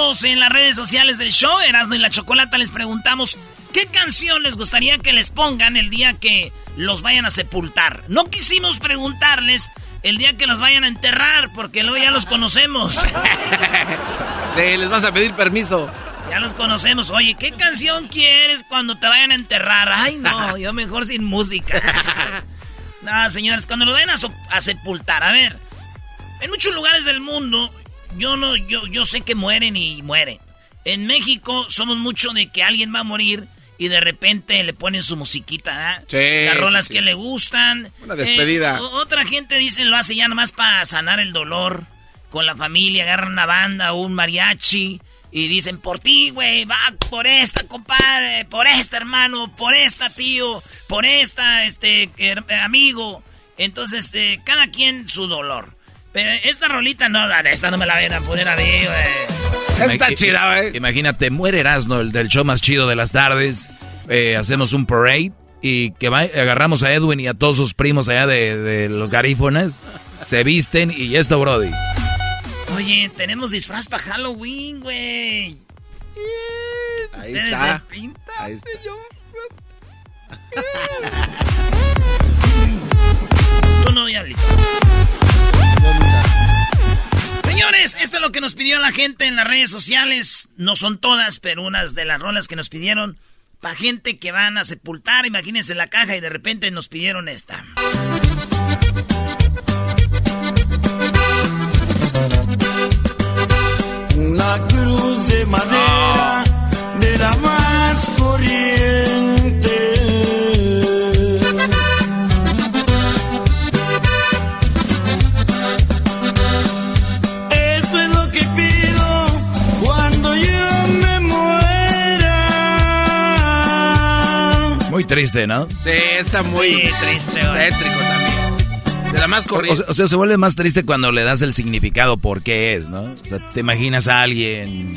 Preguntamos en las redes sociales del show, Erasmo y la Chocolata, les preguntamos qué canción les gustaría que les pongan el día que los vayan a sepultar. No quisimos preguntarles el día que los vayan a enterrar, porque luego ya los conocemos. Sí, les vas a pedir permiso. Ya los conocemos. Oye, ¿qué canción quieres cuando te vayan a enterrar? Ay, no, yo mejor sin música. no, señores, cuando los vayan a, so- a sepultar, a ver. En muchos lugares del mundo, yo no, yo, yo sé que mueren y mueren. En México somos mucho de que alguien va a morir y de repente le ponen su musiquita, ¿ah? Sí, Las rolas sí, sí. que le gustan. Una despedida. Eh, otra gente dice lo hace ya nomás para sanar el dolor con la familia, agarran una banda o un mariachi y dicen por ti, güey, va por esta, compadre, por esta, hermano, por esta, tío, por esta, este, her- amigo. Entonces, eh, cada quien su dolor. Pero esta rolita no, la de esta no me la ven a poner a mí, güey. Está chida, güey. Imagínate, muere Erasmo, el del show más chido de las tardes. eh, hacemos un parade y que va- agarramos a Edwin y a todos sus primos allá de, de los garífonas. Se visten y esto, Brody. Oye, tenemos disfraz para Halloween, güey. Ahí está. se pintan, Ahí está. Tú no, diablito. Señores, esto es lo que nos pidió la gente en las redes sociales. No son todas, pero unas de las rolas que nos pidieron. Para gente que van a sepultar, imagínense la caja y de repente nos pidieron esta. Una cruz de madera de la más corriente. Triste, ¿no? Sí, está muy Sí, triste, güey. tétrico también. De la más O, corriente. o sea, se vuelve más triste cuando le das el significado por qué es, ¿no? O sea, te imaginas a alguien...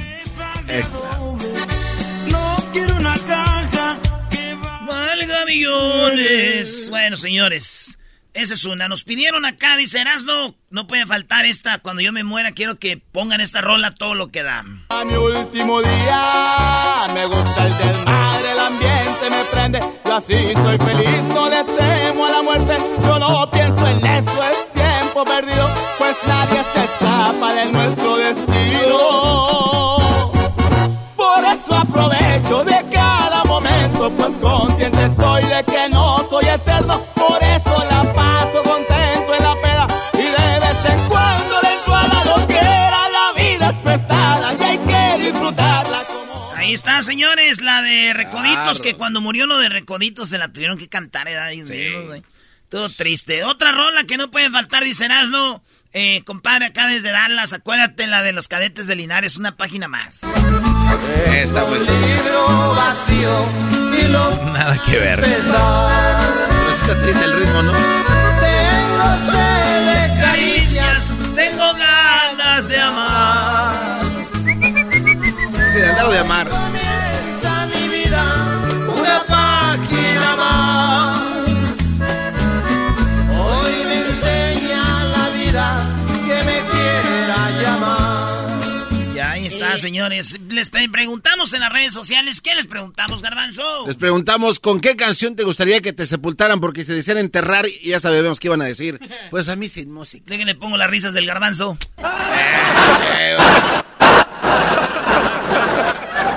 No quiero una caja que va. Valga millones. Bueno, señores, esa es una. Nos pidieron acá, dice Erasno, no puede faltar esta. Cuando yo me muera, quiero que pongan esta rola todo lo que da. A mi último día me gusta el desmadre, el ambiente me prende. Yo así soy feliz, no le temo a la muerte. Yo no pienso en eso, es tiempo perdido, pues nadie se escapa de nuestro destino. Está, señores, la de Recoditos, Claro. que cuando murió lo de Recoditos se la tuvieron que cantar, ¿eh? Ay, Dios, güey. Todo triste. Otra rola que no puede faltar, dice Erasno. Eh, compadre, acá desde Dallas, acuérdate la de los cadetes de Linares, una página más. Libro vacío y lo Nada que ver. sí está triste el ritmo, ¿no? Tengo sed de Caricias, tengo ganas de amar. Sí, de andar o de amar. Señores, les preguntamos en las redes sociales, ¿qué les preguntamos, Garbanzo? Les preguntamos con qué canción te gustaría que te sepultaran porque se decían enterrar y ya sabemos qué iban a decir. Pues a mí sin música. Déjenle pongo las risas del Garbanzo.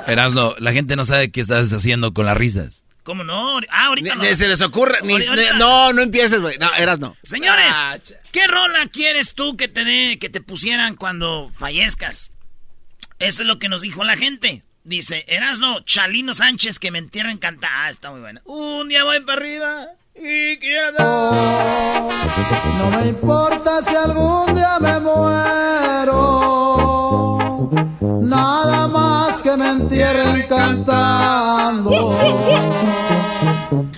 Erasno, la gente no sabe qué estás haciendo con las risas. ¿Cómo no? Ah, ahorita ni, no. se les ocurre. Ni, no, no empieces, güey. No, eras no. Señores, ah, ¿qué rola quieres tú que te, de, que te pusieran cuando fallezcas? Eso es lo que nos dijo la gente. Dice, Erasno, Chalino Sánchez que me entierren canta. Ah, está muy buena. Un día voy para arriba y quiero... no me importa si algún día me muero. Nada más que me entierren cantando.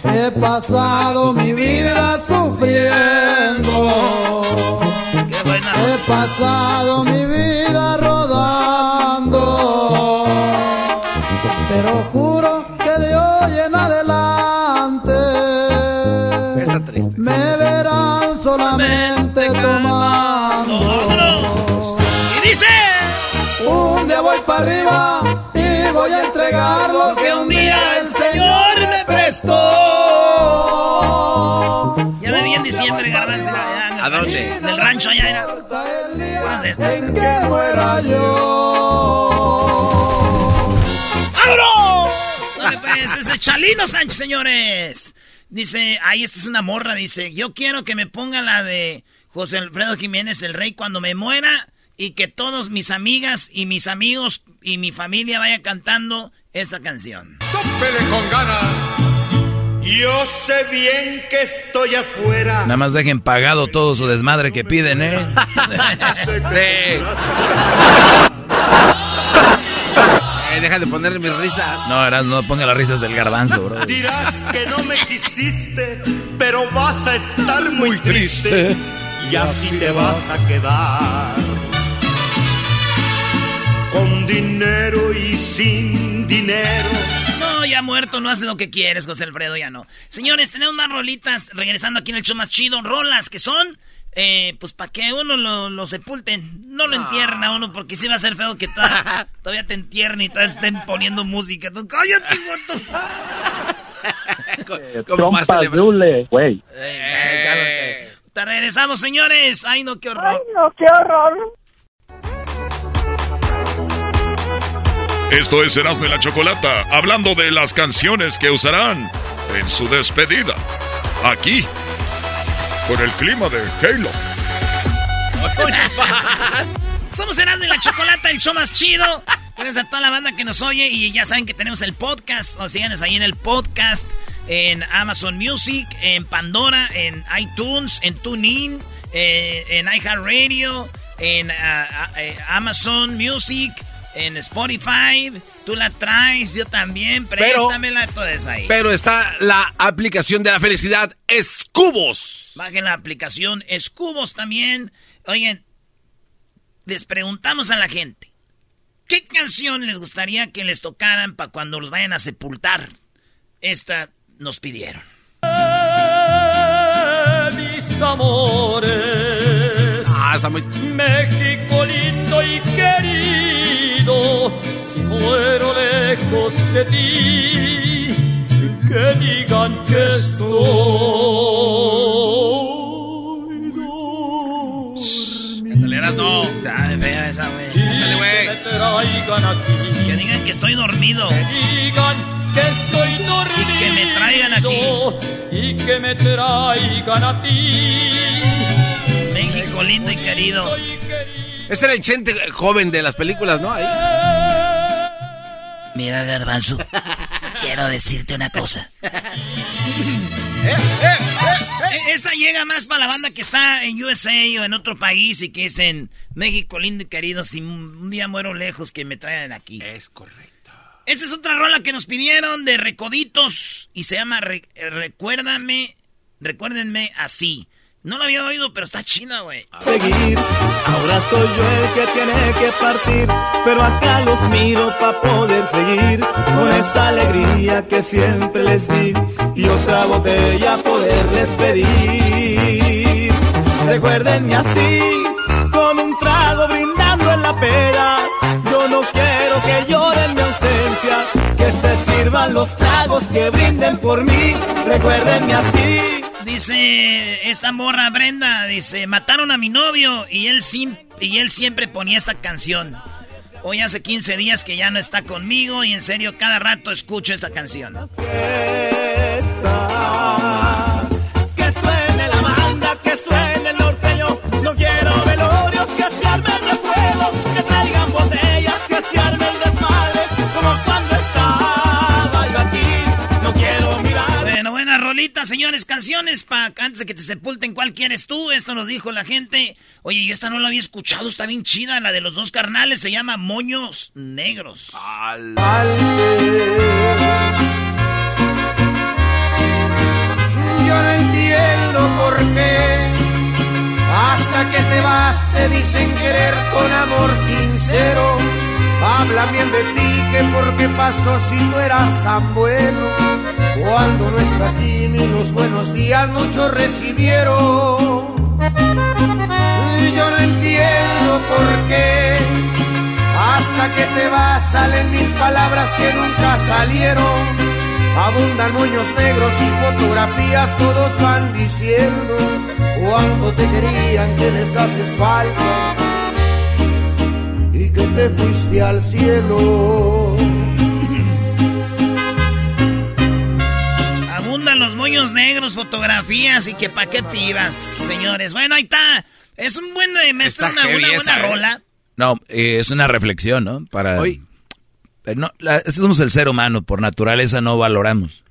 He pasado mi vida sufriendo. He pasado mi vida arriba y voy a entregar lo que un día el Señor me prestó. Ya me vi en diciembre, garbanzo. ¿A dónde? En el rancho allá era. En que muera yo. Pues, ese Chalino Sánchez, señores. Dice, ahí esta es una morra, dice, yo quiero que me ponga la de José Alfredo Jiménez el Rey cuando me muera y que todos mis amigas y mis amigos y mi familia vaya cantando esta canción. ¡Tópele con ganas! Yo sé bien que estoy afuera. Nada más dejen pagado todo su desmadre que piden, ¿eh? sí. Eh, deja de poner mi risa. No, ahora no ponga las risas del garbanzo, bro. Dirás que no me quisiste, pero vas a estar muy, triste, Y así te vas a quedar. Con dinero y sin dinero. No, ya muerto, no hace lo que quieres, José Alfredo, ya no. Señores, tenemos más rolitas regresando aquí en el show más chido. Rolas que son eh, pues para que uno lo, sepulten. No lo entierren a uno porque sí va a ser feo que todavía te entierren y todavía estén poniendo música. Tú, cállate, ¿Cómo más güey. Eh, te regresamos, señores. Ay, no, qué horror. Ay, no, qué horror. Esto es Erasmo y la Chocolata, hablando de las canciones que usarán en su despedida. Aquí con el clima de Halo. Somos Erasmo y la Chocolata, el show más chido. Gracias a toda la banda que nos oye y ya saben que tenemos el podcast. O síganos ahí en el podcast, en Amazon Music, en Pandora, en iTunes, en TuneIn, eh, en iHeartRadio, en ah, ah, eh, Amazon Music, en Spotify. Tú la traes, yo también, préstamela, todo eso ahí. Pero está la aplicación de la felicidad, Escubos. Bajen la aplicación Escubos también. Oigan, les preguntamos a la gente, ¿qué canción les gustaría que les tocaran para cuando los vayan a sepultar? Esta nos pidieron. mis amores. Ah, está muy... México lindo lejos de ti, que digan que estoy. no. Está de fea esa, güey. Dale, güey. Que digan que estoy dormido. Que digan que estoy dormido. Y que me traigan aquí. Y que me traigan a ti. México lindo y querido. Ese era el chente joven de las películas, ¿no? Ahí. Mira, Garbanzo, quiero decirte una cosa. Eh, eh, eh, esta llega más para la banda que está en USA o en otro país y que es en México, lindo y querido. Si un día muero lejos, que me traigan aquí. Es correcto. Esta es otra rola que nos pidieron de Recoditos y se llama Recuérdame, Recuérdenme así. No la había oído, pero está china, güey. Seguir, ahora soy yo el que tiene que partir, pero acá los miro pa poder seguir con esa alegría que siempre les di y otra botella poderles pedir. Recuerdenme así, con un trago brindando en la pera. Yo no quiero que lloren mi ausencia, que se sirvan los tragos que brinden por mí. Recuerdenme así Dice esta morra Brenda, dice, mataron a mi novio y él, y él siempre ponía esta canción. Hoy hace 15 días que ya no está conmigo y en serio cada rato escucho esta canción. Señores, canciones para antes de que te sepulten. ¿Cuál quieres tú? Esto nos dijo la gente. Oye, yo esta no la había escuchado, está bien chida. La de los dos carnales se llama Moños Negros. Yo no entiendo por qué. Hasta que te vas te dicen querer con amor sincero. Hablan bien de ti, que por qué pasó si no eras tan bueno cuando no está aquí ni los buenos días muchos recibieron. Y yo no entiendo por qué. Hasta que te vas salen mil palabras que nunca salieron. Abundan moños negros y fotografías, todos van diciendo cuánto te querían, que les haces falta y que te fuiste al cielo. Moños negros, fotografías y que pa' qué tiras, señores. Bueno, ahí está. Es un buen de maestro, una, buena ¿eh? rola. No, eh, es una reflexión, ¿no? Para... Hoy. no, somos el ser humano, por naturaleza no valoramos.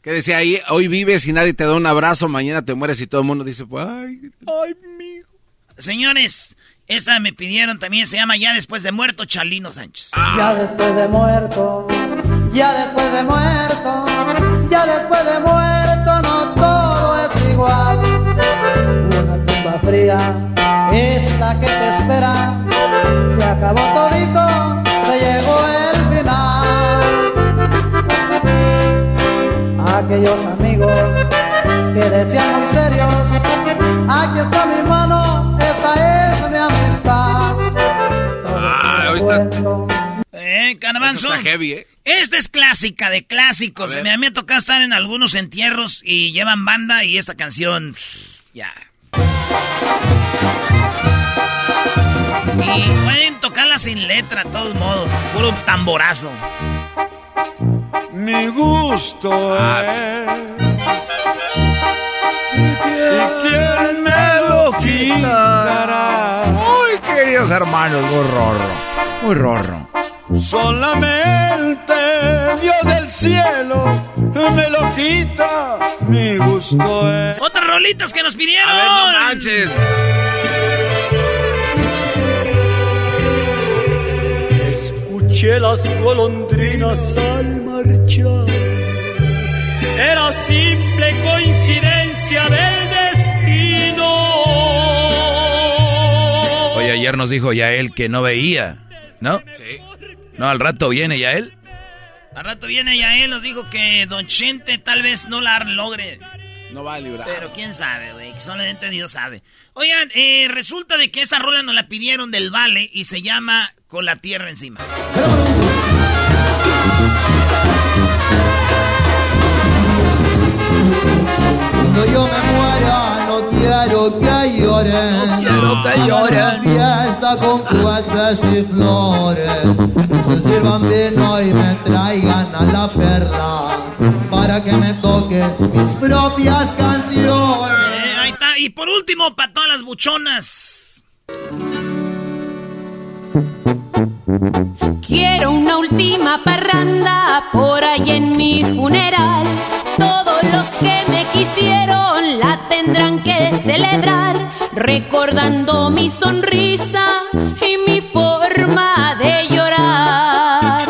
¿Qué decía ahí? Hoy vives y nadie te da un abrazo, mañana te mueres y todo el mundo dice, pues, ay, ay, mijo. Señores, esta me pidieron también, se llama Ya después de muerto, Chalino Sánchez. Ya después de muerto, ya después de muerto, ya después de muerto, no todo es igual. Una tumba fría es la que te espera, se acabó todito, se llegó el final. Aquellos amigos que decían muy serios, aquí está mi mano, esta es mi amistad. Ah, ahorita. Eh, Canabanzo. Está heavy, ¿eh? Esta es clásica de clásicos. Me, me ha tocado estar en algunos entierros y llevan banda y esta canción. Ya. Y pueden tocarla sin letra, de todos modos. Puro tamborazo. Mi gusto ah, ¿Y quién me lo quitará? Muy queridos hermanos, muy rorro. Muy rorro. Solamente Dios del cielo me lo quita. Mi gusto es. Otras rolitas que nos pidieron. A no manches. Escuché las golondrinas al marchar. Era simple coincidencia del destino. Oye, ayer nos dijo ya él que no veía, ¿no? Sí. No, al rato viene ya él. Al rato viene ya él, nos dijo que Don Chente tal vez no la logre. No va a librar. Pero quién sabe, güey, que solamente Dios sabe. Oigan, eh, resulta de que esta rola nos la pidieron del Vale y se llama Con la Tierra Encima. Cuando yo que lloren. No quiero que lloren. Fiesta con cohetes y flores. Que se sirvan vino y me traigan a la perla. Para que me toquen mis propias canciones. Eh, ahí está. Y por último, para todas las buchonas. Quiero una última parranda por ahí en mi funeral. Todos los que me quisieron la tendrán que celebrar, recordando mi sonrisa y mi forma de llorar.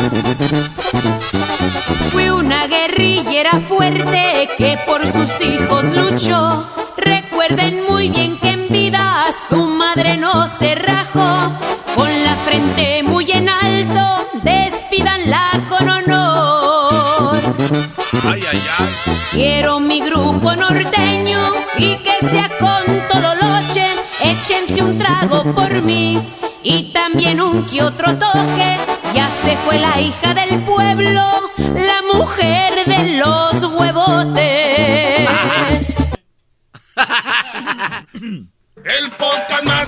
Fui una guerrillera fuerte que por sus hijos luchó. Trago por mí y también un que otro toque. Ya se fue la hija del pueblo, la mujer de los huevotes. El podcast más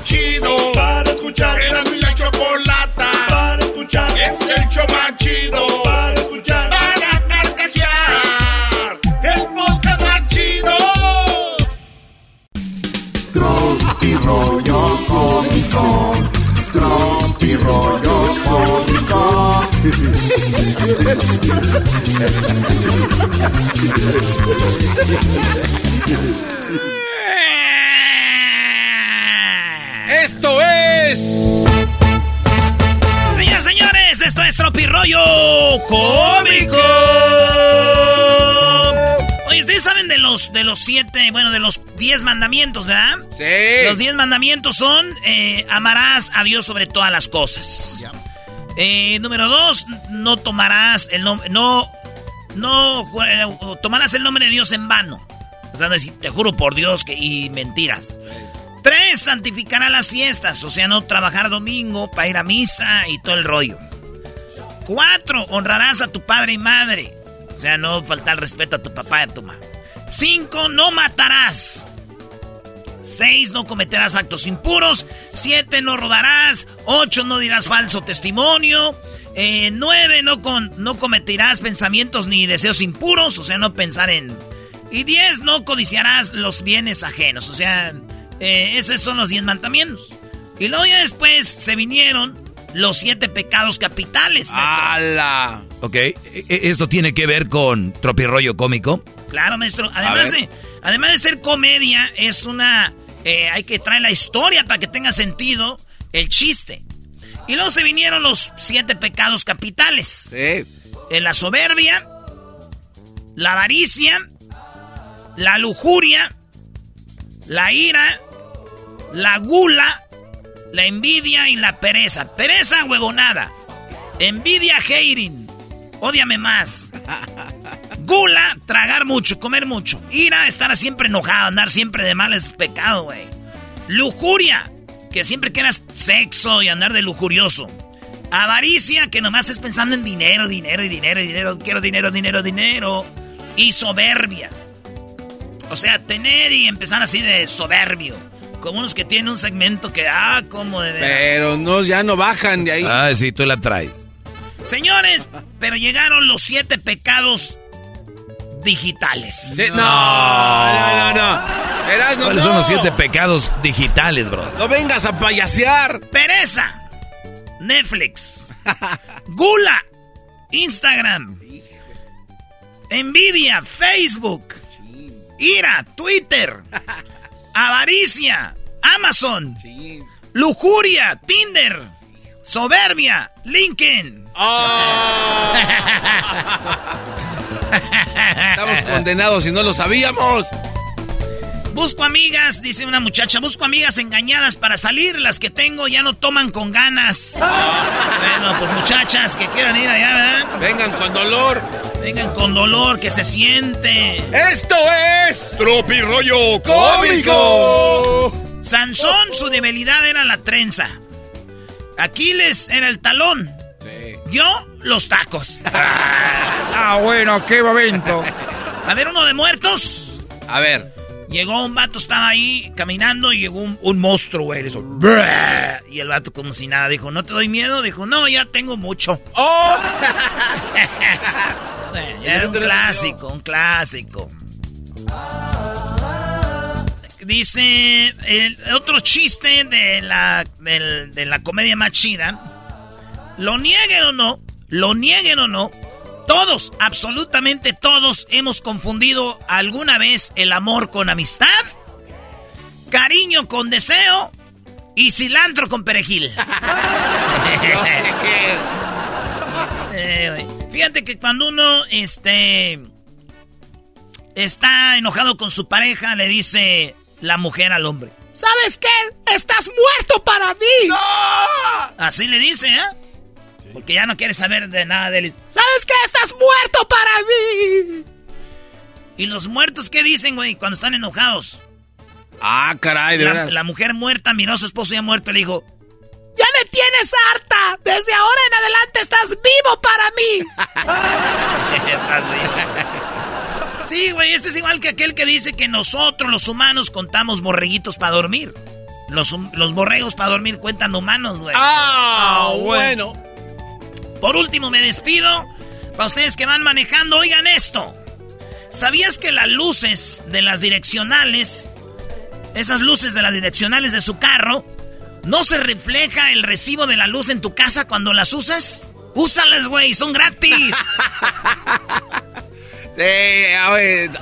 bueno, de los diez mandamientos, ¿verdad? Sí. Los diez mandamientos son eh, amarás a Dios sobre todas las cosas. Eh, número dos, no tomarás el nombre, no, no eh, tomarás el nombre de Dios en vano. O sea, decir, te juro por Dios que y mentiras. Tres, santificará las fiestas, o sea, no trabajar domingo para ir a misa y todo el rollo. Cuatro, honrarás a tu padre y madre, o sea, no faltar respeto a tu papá y a tu mamá. Cinco, no matarás. Seis, no cometerás actos impuros. Siete, no rodarás. Ocho, no dirás falso testimonio. Eh, nueve, no, con, no cometerás pensamientos ni deseos impuros, o sea, no pensar en... Y diez, no codiciarás los bienes ajenos, o sea, eh, esos son los diez mandamientos. Y luego ya después se vinieron los siete pecados capitales. ¡Hala! Ok, e- e- ¿esto tiene que ver con tropirollo cómico? Claro, maestro. Además de, además de ser comedia, es una... eh, hay que traer la historia para que tenga sentido el chiste. Y luego se vinieron los siete pecados capitales. Sí. En la soberbia, la avaricia, la lujuria, la ira, la gula, la envidia y la pereza. Pereza, huevonada. Envidia, hating. Ódiame más. Gula, tragar mucho, comer mucho. Ira, estar siempre enojado, andar siempre de mal es pecado, güey. Lujuria, que siempre quieras sexo y andar de lujurioso. Avaricia, que nomás estés pensando en dinero, dinero y dinero y dinero. Quiero dinero, dinero, dinero. Y soberbia. O sea, tener y empezar así de soberbio. Como unos que tienen un segmento que, ah, como de... veras. Pero no, ya no bajan de ahí. Ah, sí, tú la traes. Señores, pero llegaron los siete pecados digitales. No, no, no, no. ¿Cuáles no. son los siete pecados digitales, bro? No vengas a payasear. Pereza. Netflix. Gula. Instagram. Envidia. Facebook. Ira. Twitter. Avaricia. Amazon. Lujuria. Tinder. Soberbia. LinkedIn. Estamos condenados y no lo sabíamos. Busco amigas, dice una muchacha, busco amigas engañadas para salir, las que tengo ya no toman con ganas. bueno, pues muchachas que quieran ir allá, ¿verdad? Vengan con dolor. Vengan con dolor, que se siente. Esto es Tropirollo cómico. Sansón, su debilidad era la trenza. Aquiles era el talón. Yo, los tacos. Ah, bueno, qué momento. A ver, uno de muertos. A ver. Llegó un vato, estaba ahí caminando y llegó un, un monstruo, güey. "Brrr". Y el vato como si nada dijo, ¿no te doy miedo? Dijo, no, ya tengo mucho. ¡Oh! Ya era un clásico, un clásico. Dice el otro chiste de la, de la comedia más chida. Lo nieguen o no, lo nieguen o no, todos, absolutamente todos, hemos confundido alguna vez el amor con amistad, cariño con deseo y cilantro con perejil. Eh. Fíjate que cuando uno este está enojado con su pareja, le dice la mujer al hombre. ¿Sabes qué? Estás muerto para mí. Así le dice, ¿eh? Porque ya no quiere saber de nada de él. ¿Sabes qué? Estás muerto para mí. ¿Y los muertos qué dicen, güey, cuando están enojados? Ah, caray, de La, veras. la mujer muerta miró a su esposo ya muerto y le dijo, ¡Ya me tienes harta. Desde ahora en adelante estás vivo para mí. estás vivo. Sí, güey, este es igual que aquel que dice que nosotros los humanos contamos borreguitos para dormir. Los, los borregos para dormir cuentan humanos, güey. Ah, bueno. Por último, me despido. Para ustedes que van manejando, oigan esto. ¿Sabías que las luces de las direccionales, esas luces de las direccionales de su carro, no se refleja el recibo de la luz en tu casa cuando las usas? Úsalas, güey, son gratis. Sí,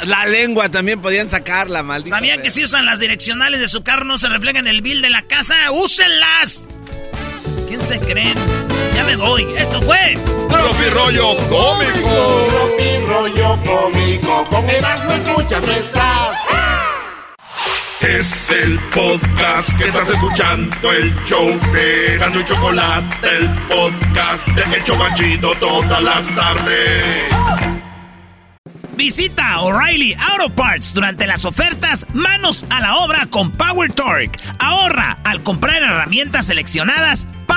la lengua también podían sacarla, maldita. ¿Sabían que si usan las direccionales de su carro no se refleja en el bill de la casa? ¡Úsenlas! ¿Quién se creen? Ya me voy. Esto fue. Tropi Rollo Cómico. Tropi Rollo Cómico. Con Erasmo escuchas no estás. Es el podcast que estás escuchando, el show de Erasmo y Chocolate, el podcast de El Chobachito todas las tardes. Visita O'Reilly Auto Parts durante las ofertas Manos a la obra con Power Torque. Ahorra al comprar herramientas seleccionadas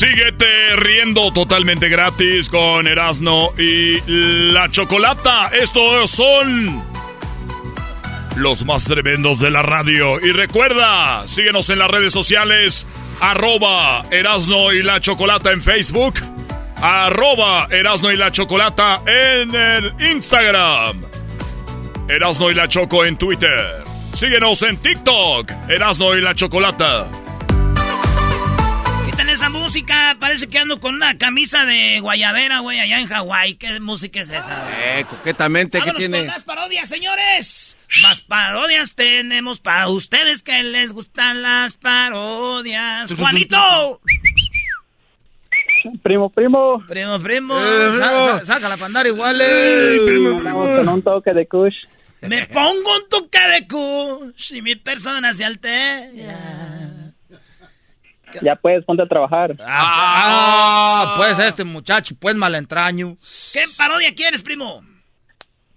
Síguete riendo totalmente gratis con Erasno y la Chocolata. Estos son los más tremendos de la radio. Y recuerda, síguenos en las redes sociales, arroba Erasno y la Chocolata en Facebook, arroba Erasno y la Chocolata en el Instagram, Erasno y la Choco en Twitter. Síguenos en TikTok, Erasno y la Chocolata esa música? Parece que ando con una camisa de guayabera, güey, allá en Hawái. ¿Qué música es esa? Eh, coquetamente, ¿qué tiene? con las parodias, señores! Más parodias tenemos para ustedes que les gustan las parodias. ¡Juanito! Primo, primo. Primo, primo. Eh, saca la pandara igual. Eh. primo, primo. Con un toque de kush. Me pongo un toque de kush y mi persona se altera. Ya puedes, ponte a trabajar. Ah, pues este muchacho, pues malentraño. ¿Qué parodia quieres, primo?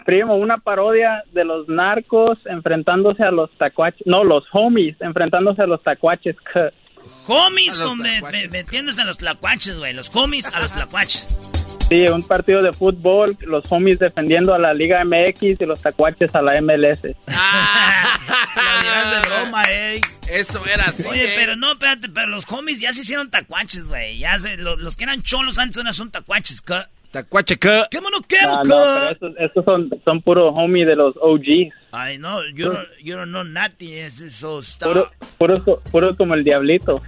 Primo, una parodia de los narcos enfrentándose a los tacuaches. No, los homies enfrentándose a los tacuaches. Homies metiéndose a los tlacuaches, güey. Los homies a los tlacuaches. Sí, un partido de fútbol, los homies defendiendo a la Liga MX y los tacuaches a la MLS. Ah, la de broma, eh. Eso era así. Oye, pero no, espérate, pero los homies ya se hicieron tacuaches, güey. Ya se, los, que eran cholos antes ahora son tacuaches, ¿qué? Tacuache, ¿qué? ¿Qué mono, qué, no, no, pero estos, estos, son, son puros homies de los OGs. Ay, no, yo, no, yo no know nothing, es eso está... Puro, puro, puro como el diablito.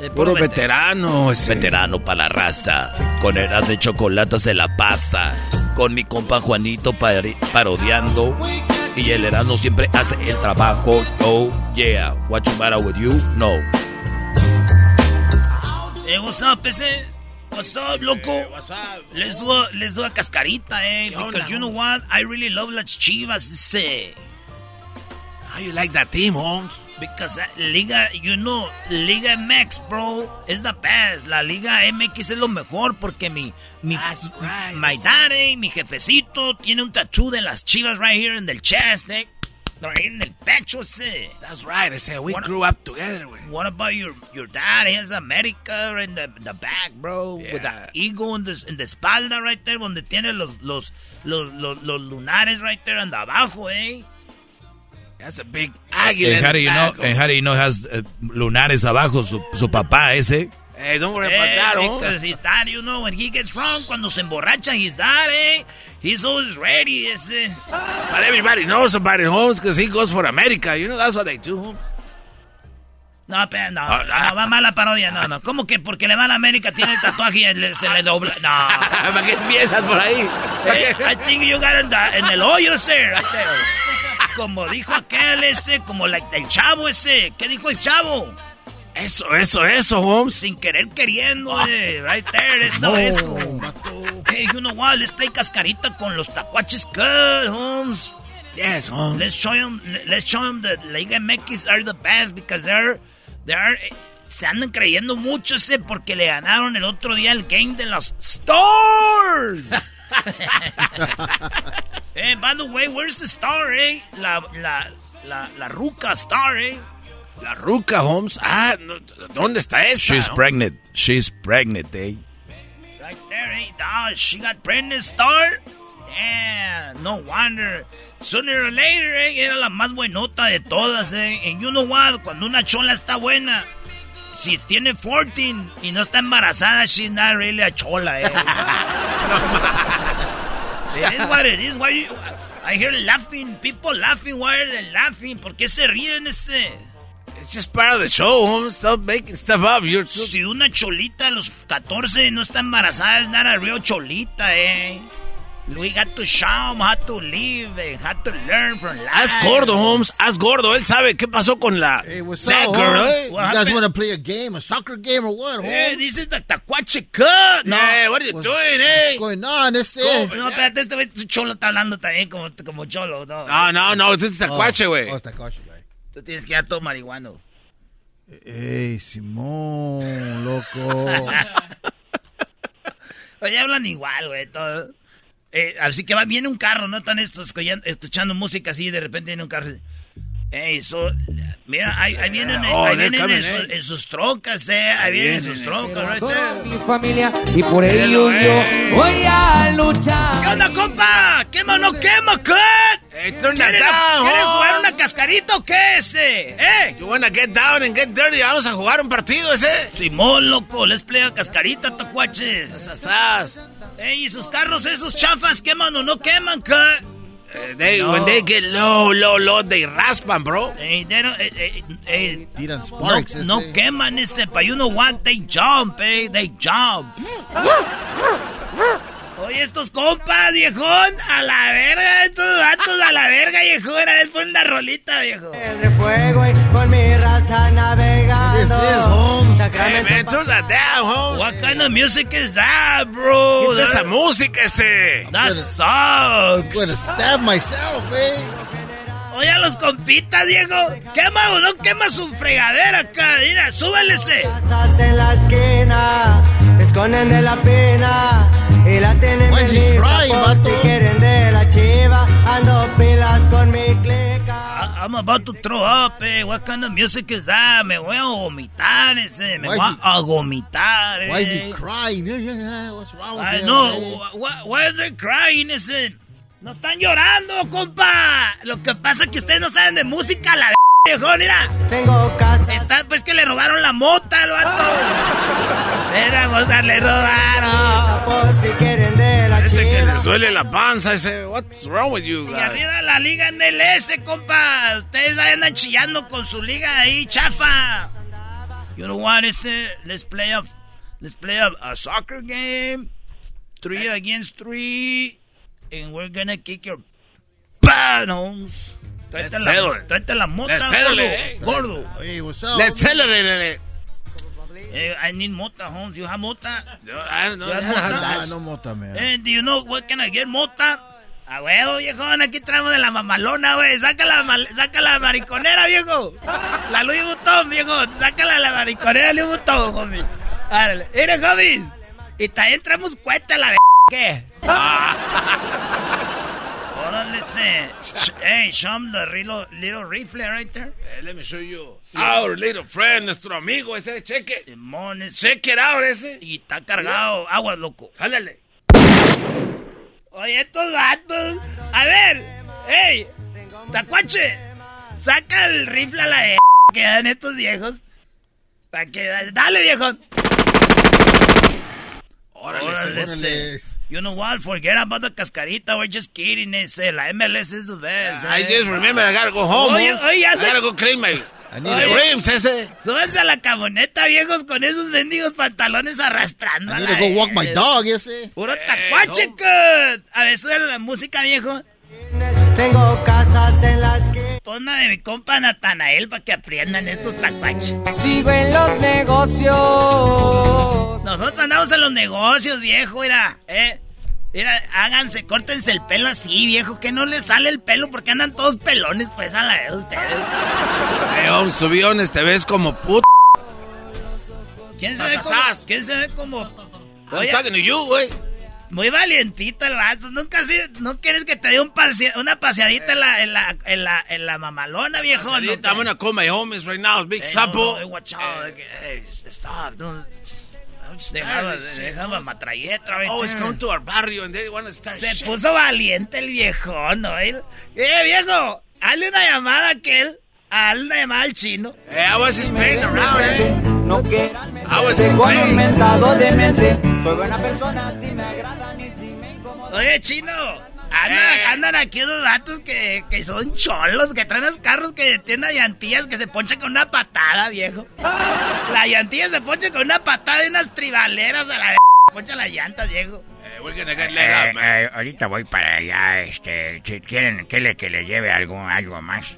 Eh, puro, veterano. Ese. Veterano para la raza. Con eras de chocolate se la pasa. Con mi compa Juanito parodiando Y el Erasmo siempre hace el trabajo. Oh, yeah. What's the matter with you? No. Hey, what's up, ese? What's up, loco? Hey, what's up? Les doy, les doy a cascarita, eh. ¿Qué onda, Because you know what? I really love las chivas, ese. How you like that team, Holmes? Because that Liga, you know, Liga MX, bro, is the best. La Liga MX es lo mejor porque mi, mi, right, my daddy, mi jefecito, tiene un tattoo de las chivas right here in the chest, eh. Right here en el pecho, ese. That's right. I said we What- grew up together. güey. What about your your dad? He has America in the, the back, bro. With Yeah. the eagle in the, in the espalda right there, donde tiene los, los, los, los, los lunares right there and abajo, eh. That's a big águila. And in how do you know? And how do you know has eh, lunares abajo su, su papá ese? Hey, don't worry Eh, about that, Holmes. because his dad, you know, when he gets drunk, cuando se emborracha, his dad, eh, he's always ready, ese. But everybody knows about it, Holmes, because he goes for America. You know, that's what they do, Holmes. No, pe- no, Ah, ah. no, va mala parodia, no, no. ¿Cómo que porque le va a la América tiene el tatuaje y le- se le dobla? No. ¿Para qué empiezas por ahí? Eh, I think you got it in the- en el hoyo, sir. right there. Como dijo aquel ese, como la- el chavo ese. ¿Qué dijo el chavo? Eso, eso, eso, Holmes. Sin querer queriendo, eh. Right there, eso, eso. Hey, you know what? Let's play cascarita con los tacuaches good, Holmes. Yes, Holmes. Let's show them, let's show them that Liga MX are the best because they're, they're, eh, se andan creyendo mucho ese porque le ganaron el otro día el game de los Stars. eh, by the way, where's the star, eh? La, la, la, la ruca star, eh? La ruca, Holmes. Ah, no, ¿dónde está esa? She's pregnant. She's pregnant, eh? Right there, eh? Oh, she got pregnant star. Yeah, no wonder. Sooner or later, eh, era la más buenota de todas, eh. And you know what? Cuando una chola está buena, si tiene 14 y no está embarazada, she's not really a chola, eh. it is what it is. Why you, I hear laughing, people laughing. Why are they laughing? ¿Por qué se ríen ese? It's just part of the show, Holmes. Stop making stuff up. You're too... Si una cholita a los 14 no está embarazada, es not a real cholita, eh. We got to show them how to live and how to learn from life. Haz gordo, Holmes. Haz gordo. Él sabe qué pasó con la Hey, up, girl, eh? You What guys happened? want to play a game, a soccer game or what, Holmes? Eh, this is the tacuache cut. No, Hey, what are you What's- doing, eh? What's going on? This is... no, espérate, este güey, tu cholo está hablando también como, como cholo, no. No, no, no. Este es tacuache, güey. Oh, it's tacuache, güey. Tú tienes que dar todo marihuano. Hey, Simón, loco. Oye, hablan igual, güey, todo. Eh, así que va, viene un carro, ¿no? Están estos escuchando, música así y de repente viene un carro. Ey, so, mira, ahí, ahí vienen, Oh, ahí vienen coming, en, su- eh. en sus trocas, eh. Ahí vienen en sus vienen, trocas, right there. mi familia y por ello yo voy a luchar. ¿Qué onda, compa? ¿Quema o no quema, cut? Hey, turn that ¿Quieren, down, ¿quieren jugar Holmes. una cascarita o qué ese? ¿Eh? You wanna get down and get dirty? Vamos a jugar un partido ese. Simón, loco, les play a cascarita, tacuaches. Sasas. Ey, ¿y sus carros esos chafas queman o no queman, cut? Eh, they, No. When they get low, low, low, they raspan, bro. Ey, they don't- eh, eh, eh, Tiran no, sparks. ese. no queman ese, pa, you know what, they jump, eh, they jump. Oye, estos compas, viejón, a la verga, estos vatos a la verga, viejón, a ver, pon una rolita, viejo. de fuego y con mi raza navegando. This is. Hey, Sacramento man, turn that down, Holmes. What kind of music is that, bro? Quita esa That, música ese. that I'm sucks. gonna stab myself, eh? Oye, a los compitas, Diego. Quema o no quema su fregadera acá. Mira, súbele ese. casas en la esquina, esconden de la pena y la is he lista crying, por si quieren de la chiva. Ando pilas con mi clica. I- I'm about to throw up, eh. What kind of music is that? Me voy a vomitar ese. Me Why voy is he- a vomitar, eh. Why is he crying? Yeah, yeah, yeah. What's wrong with I him? know. eh? Why, why are they crying, ese? No están llorando, compa. Lo que pasa es que ustedes no saben de música, la viejo, mira. Tengo casa. Está, pues que le robaron la mota al vato. Era, cosa, le robaron. Por si quieren de la Parece que chiva. les duele la panza ese. What's wrong with you Y arriba la liga MLS, compa. Ustedes ahí andan chillando con su liga ahí, chafa. You know what, ese? Let's play a, let's play a, a soccer game. Three against three. And we're gonna kick your butt. Tráete la, tráete la mota, Let's gordo. Gordo. Hey, what's up? Let's celebrate it. Eh, I need mota, Holmes. You have mota? I don't know. Mota? Ah, no mota, man. Eh, do you know what can I get, mota? A huevo, viejón, aquí traemos de la mamalona, güey. Saca la, mal- saca la mariconera, viejo. La Louis Vuitton, viejo. Sácala la mariconera Louis Vuitton, homie. Árale. Mire, homie. Y también traemos cuenta la b... ¿Qué? Órale, se. Sh- Hey, show him the little, little rifle right there. Let me show you. Our little friend, nuestro amigo, ese cheque. Simón, ese- Check it out, ese. Y está cargado. Agua, loco. Jálale. Oye, estos vatos. A ver, hey, Tacuache, saca el rifle a la de que dan estos viejos. Pa' que, dale, viejo. Órale, Órale. You know what? Forget about the cascarita. We're just kidding. Ese, la MLS is the best. I eh. just remember I gotta go home. Oye, oye, I gotta go clean my need my a- rims, ese. Súbanse a la camioneta, viejos, con esos mendigos pantalones arrastrando. I a need la to go walk my dog, ese. Puro tacuache, cut. A ver, sube la música, viejo. Tengo casas en las Tona de mi compa Natanael para que aprendan estos tacuaches. sigo en los negocios. Nosotros andamos en los negocios, viejo, mira, eh. Mira, háganse, córtense el pelo así, viejo, que no les sale el pelo porque andan todos pelones, pues, a la vez ustedes. Eh, Holmes, subiones, te ves como puto. ¿Quién se ve como? ¿Quién se ve como? I'm Oye, talking to you, güey. Muy valientito el vato. Nunca así, no quieres que te dé un pasea- una paseadita en la, en la, en la, en la mamalona, viejo. ¿no? Ahorita, I'm gonna call my homies right now. Big Hey, Sapo. no, no, hey, watch out. Hey, stop. Don't. Dejaba, dejaba matralleta. right Oh, come to our barrio and they want to start Se shit. puso valiente el viejo, ¿no? Él- Eh, viejo, hazle una llamada a aquel. Hazle una llamada al chino. Eh, I was just playing around, eh. No quieran I was just playing. De. Soy buena persona, si me agradan y si me incomodan. Oye, chino. Andan, Eh. andan aquí unos vatos que, que son cholos, que traen los carros que tienen llantillas que se ponchan con una patada, viejo. La llantilla se poncha con una patada y unas tribaleras a la v- poncha las llantas, viejo. Eh. Eh, ahorita voy para allá, este, si quieren que le, que le lleve algo, algo más.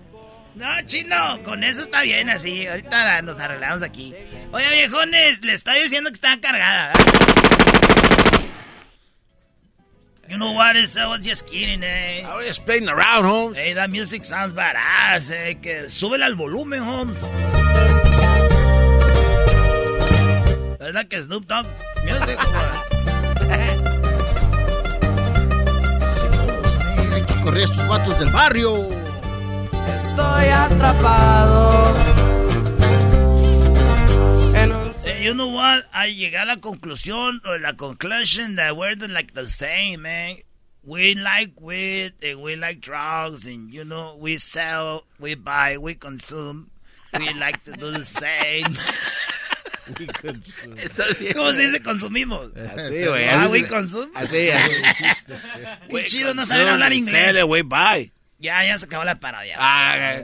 No, chino, con eso está bien así. Ahorita nos arreglamos aquí. Oye, viejones, le estoy diciendo que está cargada. ¿verdad? You know what? Is, I was just kidding, eh. I was just playing around, Holmes. Hey, that music sounds badass, eh. Que súbele al volumen, Holmes. ¿Verdad que Snoop Dogg music? Hay que correr a estos vatos del barrio. Estoy atrapado. Eh, you know what? I llegué a la conclusión, or la conclusion that we're like the same, man. We like weed and we like drugs and you know we sell, we buy, we consume. We like to do the same. ¿Cómo se dice consumimos? Así, güey. Ah, así we consume. Así, Qué chido no consume, saber hablar inglés. sell it, we buy. Ya, ya se acabó la parodia. Ah.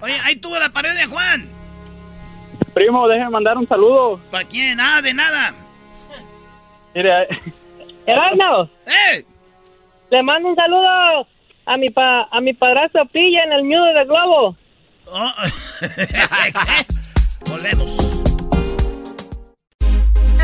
Oye, ahí tuvo la parodia, Juan. Primo, déjeme mandar un saludo. ¿Para quién? Nada, de nada. Mire, Erasmo, ¡Eh! le mando un saludo a mi pa, a mi padrastro Pilla en el nudo de globo. Oh. Volvemos.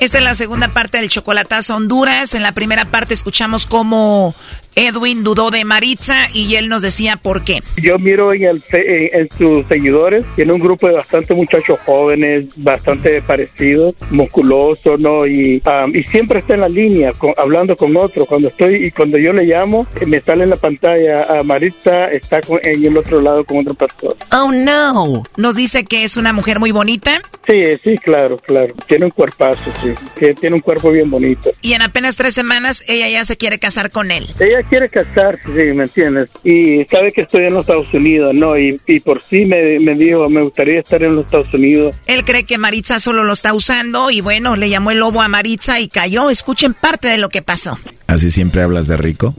Esta es la segunda parte del Chocolatazo Honduras. En la primera parte escuchamos cómo Edwin dudó de Maritza y él nos decía por qué. Yo miro en, el, en, en sus seguidores, tiene un grupo de bastante muchachos jóvenes, bastante parecidos, musculosos, ¿no? Y, um, y siempre está en la línea, con- hablando con otros. Cuando estoy y cuando yo le llamo, eh, me sale en la pantalla a Maritza, está con- en el otro lado con otra persona. Oh no. Nos dice que es una mujer muy bonita Sí, sí, claro, claro. Tiene un cuerpazo, sí. Que tiene un cuerpo bien bonito. y en apenas tres semanas ella ya se quiere casar con él. Ella quiere casarse, sí, ¿me entiendes? Y sabe que estoy en los Estados Unidos, ¿no? Y, y por sí me, me dijo, me gustaría estar en los Estados Unidos. Él cree que Maritza solo lo está usando y bueno, le llamó el lobo a Maritza y cayó. Escuchen parte de lo que pasó. ¿Así siempre hablas de rico?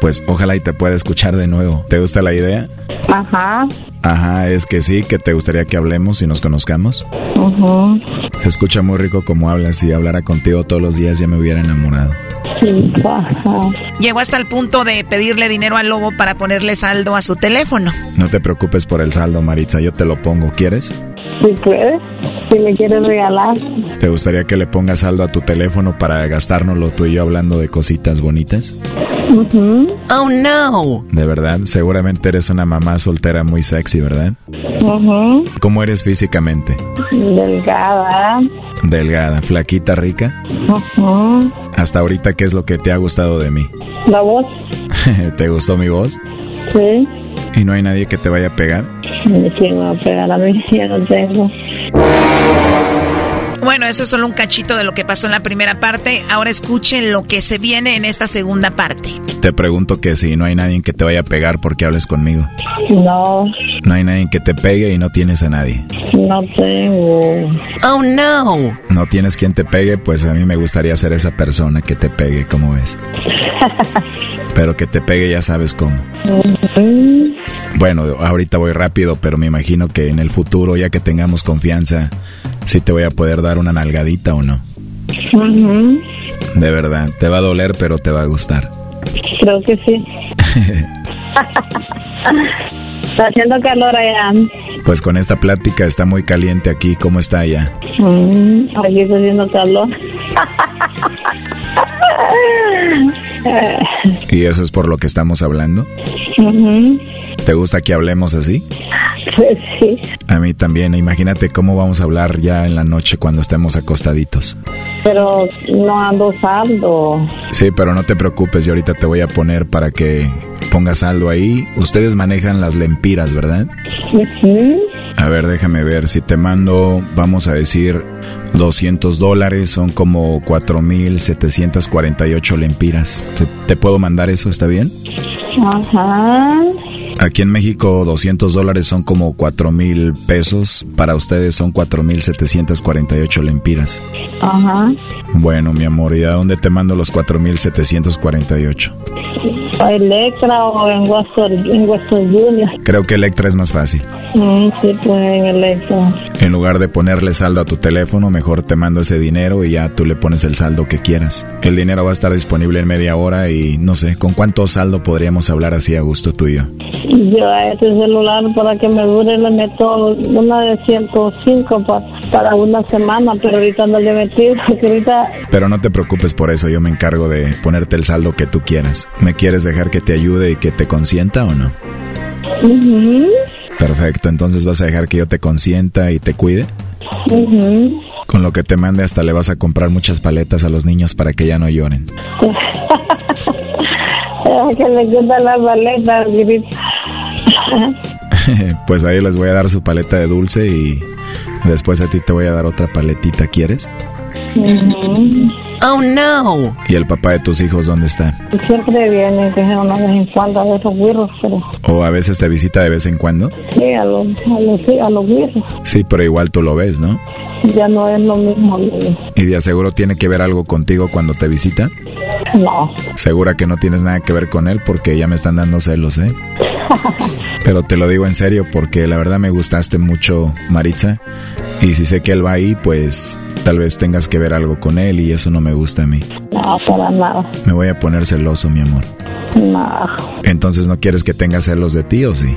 Pues ojalá y te pueda escuchar de nuevo. ¿Te gusta la idea? Ajá. Ajá, es que sí, que te gustaría que hablemos y nos conozcamos. Ujú. Se escucha muy rico como hablas. Si hablara contigo todos los días ya me hubiera enamorado. Sí, ajá. Llegó hasta el punto de pedirle dinero al lobo para ponerle saldo a su teléfono. No te preocupes por el saldo, Maritza, yo te lo pongo. ¿Quieres? Si puedes, si me quieres regalar. ¿Te gustaría que le pongas saldo a tu teléfono para gastárnoslo tú y yo hablando de cositas bonitas? Oh no. De verdad, seguramente eres una mamá soltera muy sexy, ¿verdad? Ujú. ¿Cómo eres físicamente? Delgada. Delgada, flaquita, rica. Ujú. Hasta ahorita, ¿qué es lo que te ha gustado de mí? La voz. ¿Te gustó mi voz? Sí. ¿Y no hay nadie que te vaya a pegar? ¿Quién me va a pegar a mí? Ya no tengo. Bueno, eso es solo un cachito de lo que pasó en la primera parte. Ahora escuchen lo que se viene en esta segunda parte. Te pregunto que si no hay nadie que te vaya a pegar porque hables conmigo. No, No hay nadie que te pegue y no tienes a nadie. no tengo. Oh no. No tienes quien te pegue, pues a mí me gustaría ser esa persona que te pegue, ¿cómo ves? Pero que te pegue ya sabes cómo. Bueno, ahorita voy rápido, pero me imagino que en el futuro, ya que tengamos confianza, sí te voy a poder dar una nalgadita o no. De verdad, te va a doler, pero te va a gustar. Creo que sí. Está haciendo calor allá. Pues con esta plática está muy caliente aquí, ¿cómo está allá? Mm, aquí está haciendo calor. ¿Y eso es por lo que estamos hablando? ¿Te gusta que hablemos así? Pues sí, A mí también, imagínate cómo vamos a hablar ya en la noche cuando estemos acostaditos. pero no ando saldo. Sí, pero no te preocupes, yo ahorita te voy a poner para que pongas saldo ahí. Ustedes manejan las lempiras, ¿verdad? A ver, déjame ver, si te mando, vamos a decir, 200 dólares, son como 4.748 lempiras. ¿Te, te puedo mandar eso, está bien? Ajá. Aquí en México 200 dólares son como 4.000 pesos, para ustedes son 4.748 lempiras. Ajá. Bueno, mi amor, ¿y a dónde te mando los 4.748? Electra o en Western, en Western Junior. Creo que Electra es más fácil. Mm, sí, pues en Electra. En lugar de ponerle saldo a tu teléfono, mejor te mando ese dinero y ya tú le pones el saldo que quieras. El dinero va a estar disponible en media hora y no sé, ¿con cuánto saldo podríamos hablar así a gusto tú y yo? A este celular para que me dure le meto una de 105 pa- para una semana, pero ahorita no le he metido, porque ahorita Pero no te preocupes por eso, yo me encargo de ponerte el saldo que tú quieras. ¿Me quieres dejar que te ayude y que te consienta o no? Perfecto, entonces vas a dejar que yo te consienta y te cuide. Con lo que te mande hasta le vas a comprar muchas paletas a los niños para que ya no lloren. Que le gusta la paleta, grita. pues ahí les voy a dar su paleta de dulce y después a ti te voy a dar otra paletita, ¿quieres? Oh no. ¿Y el papá de tus hijos dónde está? Siempre viene, que sea una vez en cuando de esos güiros, pero ¿O a veces te visita de vez en cuando? sí, a los, a los, sí, a los. Sí, pero igual tú lo ves, ¿no? Ya no es lo mismo. ¿Y de aseguro tiene que ver algo contigo cuando te visita? No. Segura que no tienes nada que ver con él porque ya me están dando celos, ¿eh? Pero te lo digo en serio porque la verdad me gustaste mucho, Maritza. Y si sé que él va ahí, pues tal vez tengas que ver algo con él y eso no me gusta a mí. No, para nada. Me voy a poner celoso, mi amor. No. Entonces no quieres que tenga celos de ti o sí?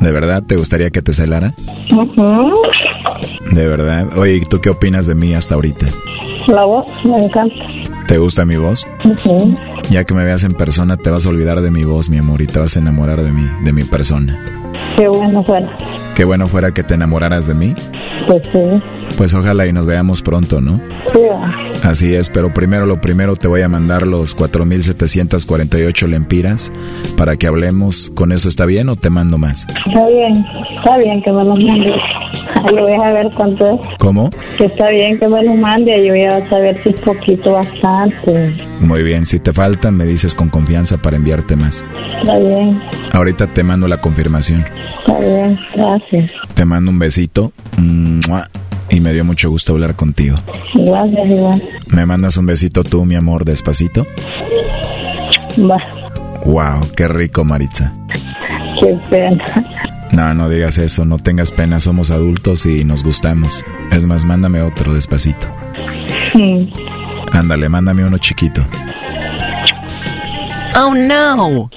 ¿De verdad te gustaría que te celara? De verdad. Oye, ¿y tú qué opinas de mí hasta ahorita? La voz me encanta. ¿Te gusta mi voz? Ujú. Ya que me veas en persona te vas a olvidar de mi voz, mi amor, y te vas a enamorar de mí, de mi persona. Qué bueno fuera. Qué bueno fuera que te enamoraras de mí. Pues sí. Pues ojalá y nos veamos pronto, ¿no? Sí. Así es, pero primero lo primero te voy a mandar los 4748 lempiras para que hablemos. ¿Con eso está bien o te mando más? Está bien, está bien que me lo mande. Ahí voy a ver cuánto es. ¿Cómo? Que está bien que me lo mande. Yo voy a saber si es poquito bastante. Muy bien, si te faltan me dices con confianza para enviarte más. Está bien, Ahorita te mando la confirmación. está bien. Gracias. Te mando un besito. ¡Mua! Y me dio mucho gusto hablar contigo. Gracias, igual. ¿Me mandas un besito tú, mi amor, despacito? Va, Wow, qué rico, Maritza. qué pena. No, no digas eso, no tengas pena, somos adultos y nos gustamos. Es más, mándame otro despacito. Ándale, mándame uno chiquito. Oh no.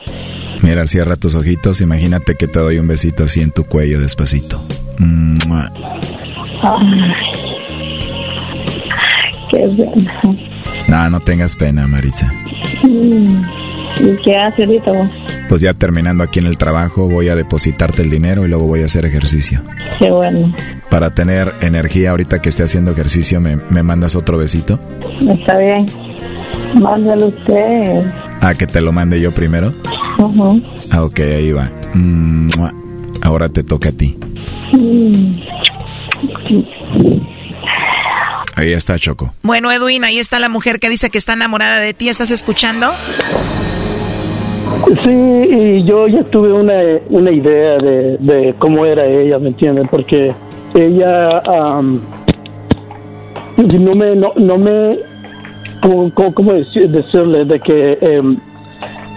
Mira, cierra tus ojitos, imagínate que te doy un besito así en tu cuello despacito. ¡Mua! Ay, qué pena. No, no tengas pena, Maritza. Mm. ¿Y qué hace ahorita vos? Pues ya terminando aquí en el trabajo, voy a depositarte el dinero y luego voy a hacer ejercicio. Qué bueno. Para tener energía ahorita que esté haciendo ejercicio, ¿me, me mandas otro besito? Está bien. Mándalo usted. Ah, que te lo mande yo primero. Ujú. Ah, ok, ahí va. ¡Mua! Ahora te toca a ti. Mm. Ahí está Choco. Bueno, Edwin, ahí está la mujer que dice que está enamorada de ti. ¿Estás escuchando? Sí, y yo ya tuve una, una idea de, de cómo era ella, ¿me entiendes? Porque ella am, no me, no, no me, ¿cómo, cómo- cómo decir- decirle? De que em,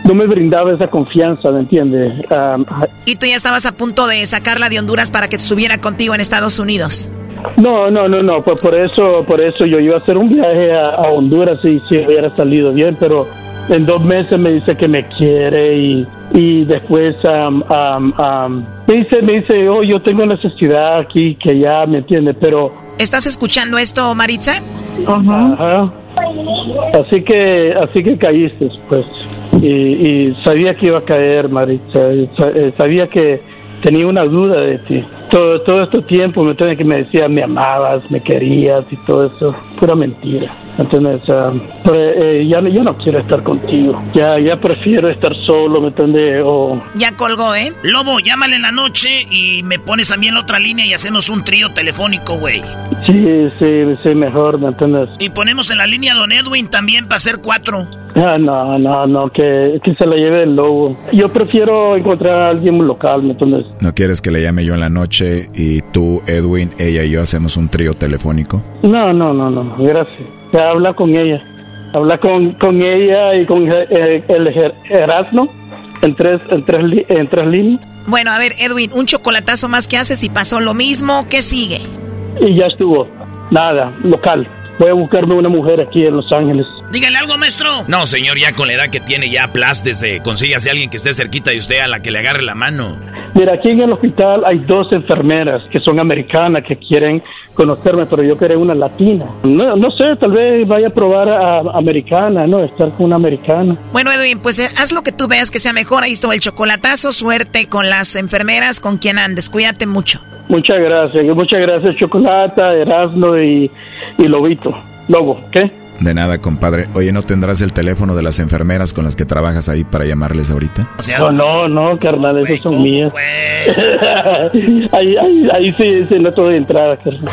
no me brindaba esa confianza, ¿me entiendes? Am, Y tú ya estabas a punto de sacarla de Honduras para que subiera contigo en Estados Unidos. No, no, no, no, pues por eso, por eso yo iba a hacer un viaje a, a Honduras y si hubiera salido bien, pero en dos meses me dice que me quiere y, y después am, am, am, me dice, me dice, oh, yo tengo necesidad aquí, que ya, ¿me entiende? Pero, ¿Estás escuchando esto, Maritza? ajá, así que, así que caíste, pues, y, y sabía que iba a caer, Maritza, eh, sabía que tenía una duda de ti. Todo, todo este tiempo me entiendes, que me decía me amabas, me querías y todo eso, pura mentira. Entonces, ah, pero, eh, ya, no- ya no quiero estar contigo. Ya, ya prefiero estar solo, ¿me entiendes? O, Ya colgó, ¿eh? Lobo, llámale en la noche y me pones a mí en la otra línea y hacemos un trío telefónico, güey. sí, sí, sí, mejor, ¿me entiendes? Y ponemos en la línea a Don Edwin también para hacer cuatro. Ah, no, no, no, que, que se la lleve el lobo. Yo prefiero encontrar a alguien local, ¿me entiendes? ¿No quieres que le llame yo en la noche y tú, Edwin, ella y yo hacemos un trío telefónico? No, no, no, no, gracias. Ya habla con ella. Habla con, con ella y con eh, el Erasmo en tres, en, tres, en tres líneas. Bueno, a ver, Edwin, un chocolatazo más que haces y pasó lo mismo. ¿Qué sigue? Y ya estuvo. Nada, local. Voy a buscarme una mujer aquí en Los Ángeles. Dígale algo, maestro. No, señor, ya con la edad que tiene, ya aplástese. Consígase a alguien que esté cerquita de usted a la que le agarre la mano. Mira, aquí en el hospital hay dos enfermeras que son americanas que quieren conocerme, pero yo quería una latina. No, no sé, tal vez vaya a probar a, a americana, ¿no? Estar con una americana. Bueno, Edwin, pues eh, haz lo que tú veas que sea mejor. Ahí estuvo el chocolatazo. Suerte con las enfermeras, con quien andes. Cuídate mucho. Muchas gracias, muchas gracias, Chocolata, Erasmo y, y Lobito. Lobo, ¿qué? De nada, compadre. Oye, ¿no tendrás el teléfono de las enfermeras con las que trabajas ahí para llamarles ahorita? no, no, no, carnal, esos son mías. ahí, ahí, ahí sí, sí, no de entrada, carnal.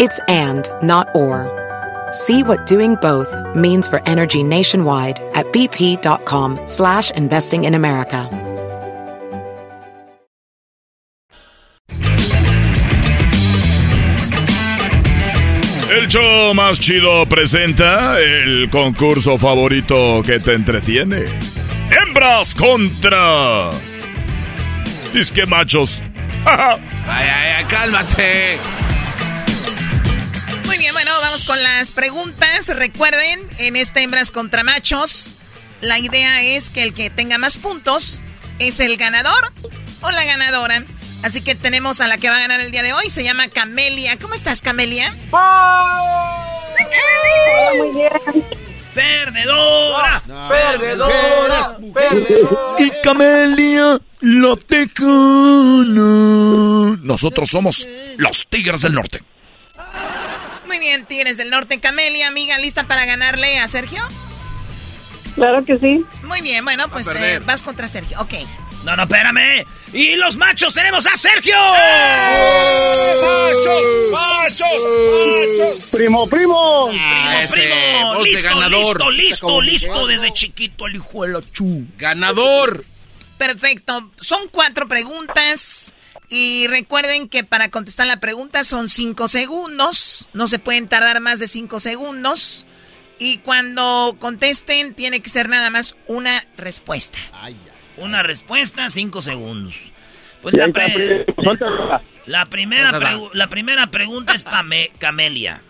It's and, not or. See what doing both means for energy nationwide at bp.com slash investing in America. El show más chido presenta el concurso favorito que te entretiene. Hembras contra... Disque machos. Ay, ay, ay, cálmate. Muy bien, bueno, vamos con las preguntas. Recuerden, en este hembras contra machos, la idea es que el que tenga más puntos es el ganador o la ganadora. Así que tenemos a la que va a ganar el día de hoy. Se llama Camelia. ¿Cómo estás, Camelia? muy bien. ¡Perdedora! Perdedora, perdedora. Y Camelia, la tejana. Nosotros somos los Tigres del Norte. Muy bien, Tigres del Norte. Camelia, amiga, ¿lista para ganarle a Sergio? Claro que sí. Muy bien, bueno, pues eh, vas contra Sergio. Ok. No, no, espérame. Y los machos tenemos a Sergio. ¡Machos! ¡Machos! ¡Machos! Primo, primo. Ah, ese, Primo, voz de listo, ganador. listo, listo, listo desde chiquito el hijo de la chu. Ganador. Perfecto. Son cuatro preguntas. Y recuerden que para contestar la pregunta son cinco segundos. No se pueden tardar más de cinco segundos. Y cuando contesten, tiene que ser nada más una respuesta. Una respuesta, cinco segundos. Pues la, pre- suéltala. la primera la primera pregunta es para Camelia.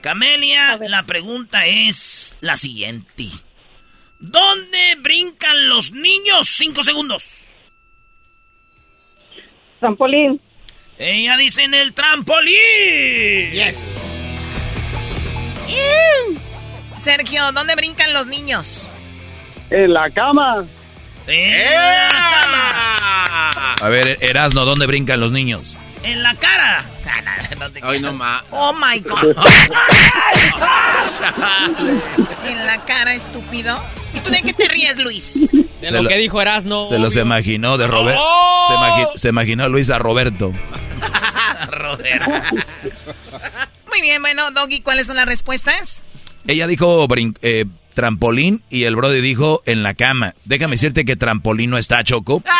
Camelia, la pregunta es la siguiente. ¿Dónde brincan los niños? Cinco segundos. Trampolín. Ella dice en el trampolín. Yes. Sergio, ¿dónde brincan los niños? En la cama. En la cama. A ver, Erasno, ¿dónde brincan los niños? En la cara. No te Ay, no más. Oh my God. en la cara, estúpido. ¿Y tú de qué te ríes, Luis? De Se lo lo- que dijo Erasno. Se los imaginó de Roberto. ¡Oh! Se, imagi- se imaginó a Luis a Roberto. Muy bien, bueno, Doggy, ¿cuáles son las respuestas? Ella dijo brin- eh, trampolín y el Brody dijo en la cama. Déjame decirte que trampolín no está, Choco.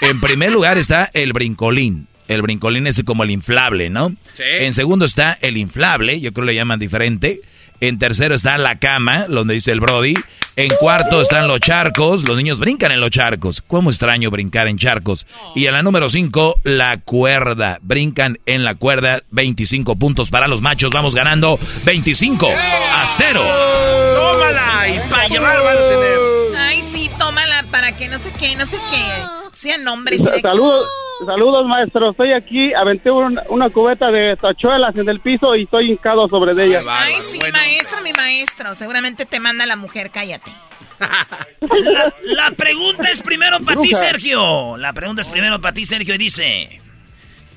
En primer lugar está el brincolín. El brincolín es como el inflable, ¿no? Sí. En segundo está el inflable, yo creo que le llaman diferente. En tercero está la cama, donde dice el Brody. En cuarto están los charcos. Los niños brincan en los charcos. ¿Cómo extraño brincar en charcos? Y en la número cinco, la cuerda. Brincan en la cuerda. 25 puntos para los machos. Vamos ganando 25 a 0. ¡Tómala! Y para llevar van a tener. Ay, sí, tómala para que no sé qué, no sé qué. Sean nombres. de- Saludos, saludos maestro. Estoy aquí, aventé un- una cubeta de tachuelas en el piso y estoy hincado sobre de ella. Ay, sí, maestro, mi maestro. Seguramente te manda la mujer, cállate. La, la pregunta es primero para ti. Sergio. La pregunta es primero para ti, Sergio, y dice: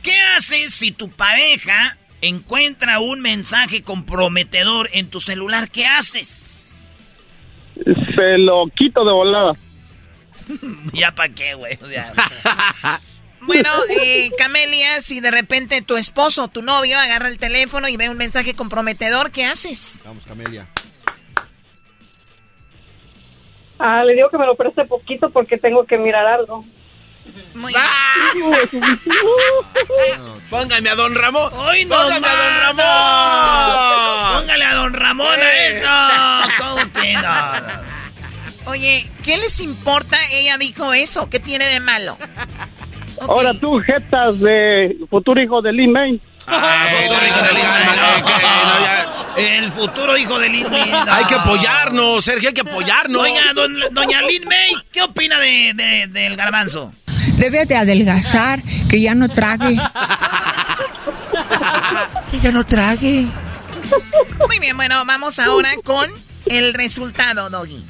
¿Qué haces si tu pareja encuentra un mensaje comprometedor en tu celular? ¿Qué haces? Se lo quito de volada. ¿Ya para qué, güey? O sea, Bueno, eh, Camelia, si de repente tu esposo, tu novio, agarra el teléfono y ve un mensaje comprometedor, ¿qué haces? Vamos, Camelia. Ah, le digo que me lo preste poquito porque tengo que mirar algo. Muy Póngame a Don Ramón. ¡Ay, no, Póngame a Don! Ramón. Póngale a Don Ramón a esto. ¿Cómo que no? Oye, ¿qué les importa? Ella dijo eso. ¿Qué tiene de malo? Ahora tú, jetas de futuro hijo de Lee May. El futuro hijo de Lin May. no. Hay que apoyarnos, Sergio, hay que apoyarnos. Oiga, don- doña Lin May, ¿qué opina de, de- del garbanzo? Debe de adelgazar, que ya no trague. Que ya no trague. Muy bien, bueno, vamos ahora con el resultado, Doggy.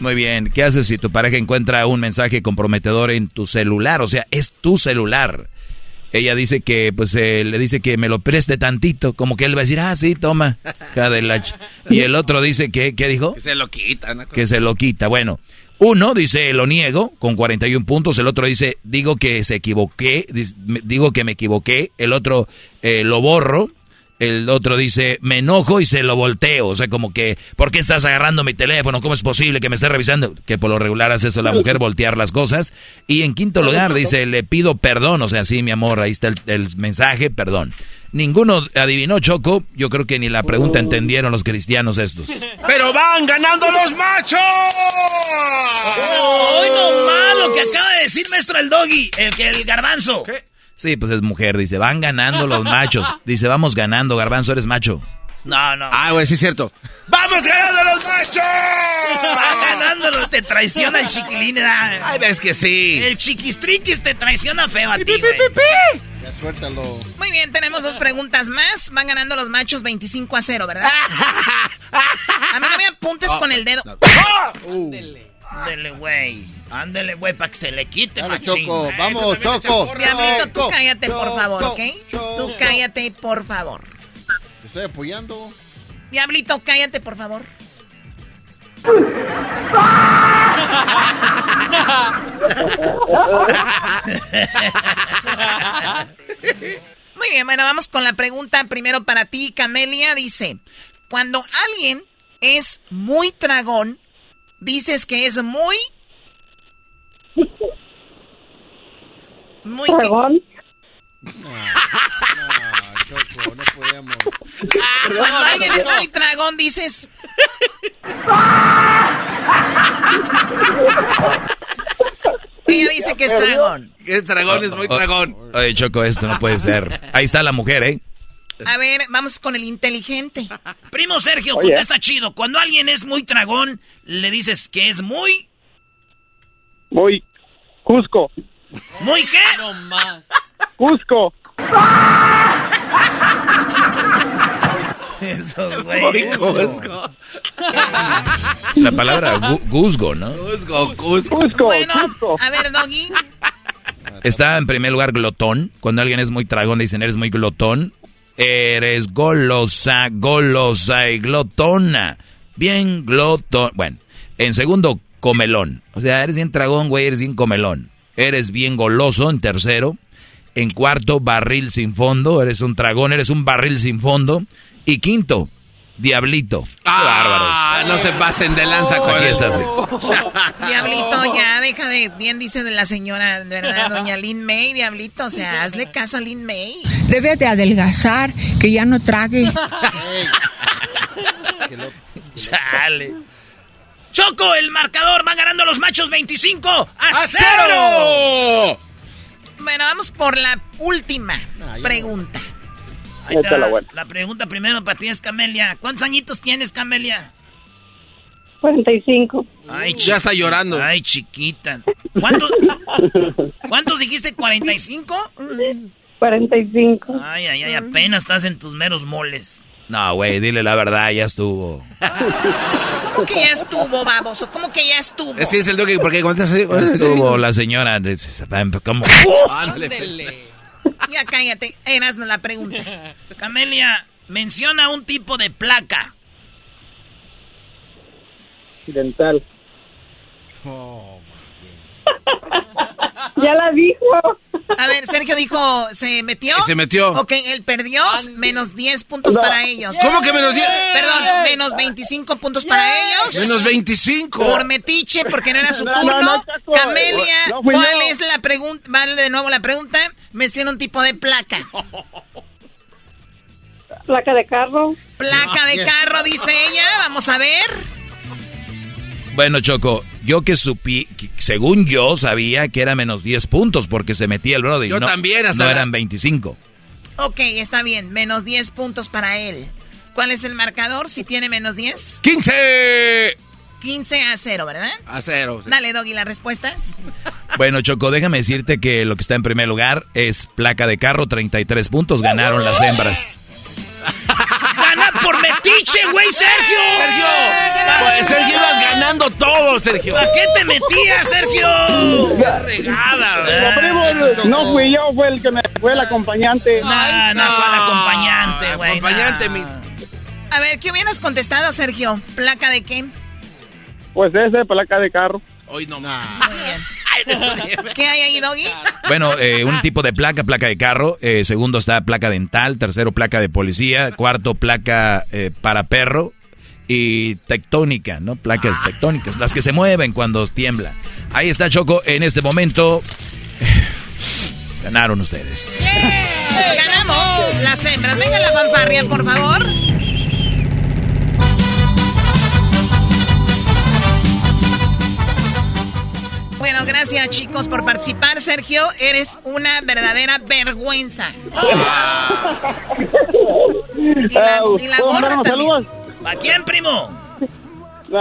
Muy bien. ¿Qué haces si tu pareja encuentra un mensaje comprometedor en tu celular? O sea, es tu celular. Ella dice que, pues, eh, le dice que me lo preste tantito. Como que él va a decir, ah, sí, toma. hija de la ch-". Y el otro dice que, ¿qué dijo? Que se lo quitan. Que se lo quita. Bueno, uno dice, lo niego, con 41 puntos. El otro dice, digo que se equivoqué. Digo que me equivoqué. El otro, eh, lo borro. El otro dice, me enojo y se lo volteo. O sea, como que, ¿por qué estás agarrando mi teléfono? ¿Cómo es posible que me estés revisando? Que por lo regular hace eso la mujer, voltear las cosas. Y en quinto lugar dice, le pido perdón. O sea, sí, mi amor, ahí está el, el mensaje, perdón. Ninguno adivinó, Choco. Yo creo que ni la pregunta entendieron los cristianos estos. ¡Pero van ganando los machos! ¡Hoy no malo que acaba de decir maestro el doggy! El el garbanzo. Sí, pues es mujer, dice, van ganando los machos. Dice, vamos ganando, garbanzo, eres macho. No, no. Ah, güey, sí es cierto. ¡Vamos ganando los machos! Va ganándolo, te traiciona el chiquilín. Ay, ves que sí. El chiquistriquis te traiciona feo a ti, güey. Ya suéltalo. Muy bien, tenemos dos preguntas más. Van ganando los machos 25 a 0, ¿verdad? A mí no me apuntes con el dedo. Ándele, güey. Ándele, güey, para que se le quite, Dale, machín. Choco, Eh, vamos, Choco. Diablito, tú Choco, cállate, por favor, ¿ok? Choco. Tú cállate, por favor. Te estoy apoyando. Diablito, cállate, por favor. Muy bien, bueno, vamos con la pregunta primero para ti, Camelia. Dice, cuando alguien es muy tragón, dices que es muy... Muy... ¿Tragón? Choco, no podemos. Cuando alguien es muy tragón, dices... Ella dice que es tragón. ¿Qué dragón es muy Oh, dragón? Oye, Choco, esto no puede ser. Ahí está la mujer, ¿eh? A ver, vamos con el inteligente. Primo Sergio, Oye. contesta chido. Cuando alguien es muy tragón, le dices que es muy... Muy Cusco. ¿Muy qué? Cusco. Esos Muy güeyes. Cusco. La palabra guzgo, ¿no? Cusco, Cusco. Cusco. Bueno, Cusco. a ver, Doggy. Está en primer lugar glotón. Cuando alguien es muy tragón, dicen, eres muy glotón. Eres golosa, golosa y glotona. Bien glotón. Bueno, en segundo, comelón. O sea, eres bien tragón, güey, eres bien comelón. Eres bien goloso en tercero. En cuarto, barril sin fondo. Eres un tragón, eres un barril sin fondo. Y quinto, diablito. Qué bárbaros. Ah, no se pasen de lanza con Aquí está, sí. Diablito, ya deja de. Bien dice de la señora, ¿verdad? Doña Lin May, Diablito. O sea, hazle caso a Lin May. Debe de adelgazar, que ya no trague. Chale. Choco, el marcador va ganando los machos 25 a, ¡A cero. cero! Bueno, vamos por la última pregunta. Ahí está, la, pregunta primero para ti es Camelia. ¿Cuántos añitos tienes, Camelia? 45. Ay, Ya está llorando. Ay, chiquita. ¿Cuántos, ¿Cuántos dijiste? ¿45? 45. Ay, ay, ay, apenas estás en tus meros moles. No, güey, dile la verdad, ya estuvo. ¿Cómo que ya estuvo, baboso? ¿Cómo que ya estuvo? Es que es el doggy, porque cuando Ya estuvo la señora. Como... Ya cállate, eras la pregunta. Camelia, menciona un tipo de placa. Dental. ya la dijo. A ver, Sergio dijo, ¿se metió? Se metió. Ok, él perdió, menos 10 puntos para ellos. ¿Cómo que menos 10? Perdón, menos 25 puntos para ellos. Menos 25. Por metiche, porque no era su No, no, turno. no. Camelia, ¿cuál es la pregunta? Vale de nuevo la pregunta. Menciona un tipo de placa. Placa de carro. Placa de carro, dice ella. Vamos a ver. Bueno, Choco, yo que supí, que según yo sabía que era menos 10 puntos porque se metía el brody. Yo no, también, hasta No eran 25. Ok, está bien. Menos 10 puntos para él. ¿Cuál es el marcador si tiene menos 10? 15 15 a 0, ¿verdad? a cero. sí. Dale, Doggy, las respuestas. Bueno, Choco, déjame decirte que lo que está en primer lugar es placa de carro, 33 puntos, ganaron las hembras. ¡Gana por metiche, güey, Sergio! Sergio, pues Sergio ibas ganando todo, Sergio. ¿Para qué te metías, Sergio? Ah, primo, no fui yo, fue el que me fue el acompañante. No, no, ¿cuál acompañante, güey? Acompañante, no. mi. A ver, ¿qué hubieras contestado, Sergio? ¿Placa de qué? Pues ese, placa de carro. Hoy no Muy bien. ¿Qué hay ahí, Doggy? Bueno, eh, un tipo de placa, placa de carro. eh, segundo está placa dental. Tercero, placa de policía. Cuarto, placa eh, para perro. Y tectónica, ¿no? Placas tectónicas, las que se mueven cuando tiembla. Ahí está Choco en este momento. Ganaron ustedes. Ganamos las hembras. Venga la fanfarria, por favor. Bueno, gracias chicos por participar. Sergio, eres una verdadera vergüenza. Y la, y la ¿Puedo gorra también. saludos? ¿A quién, primo?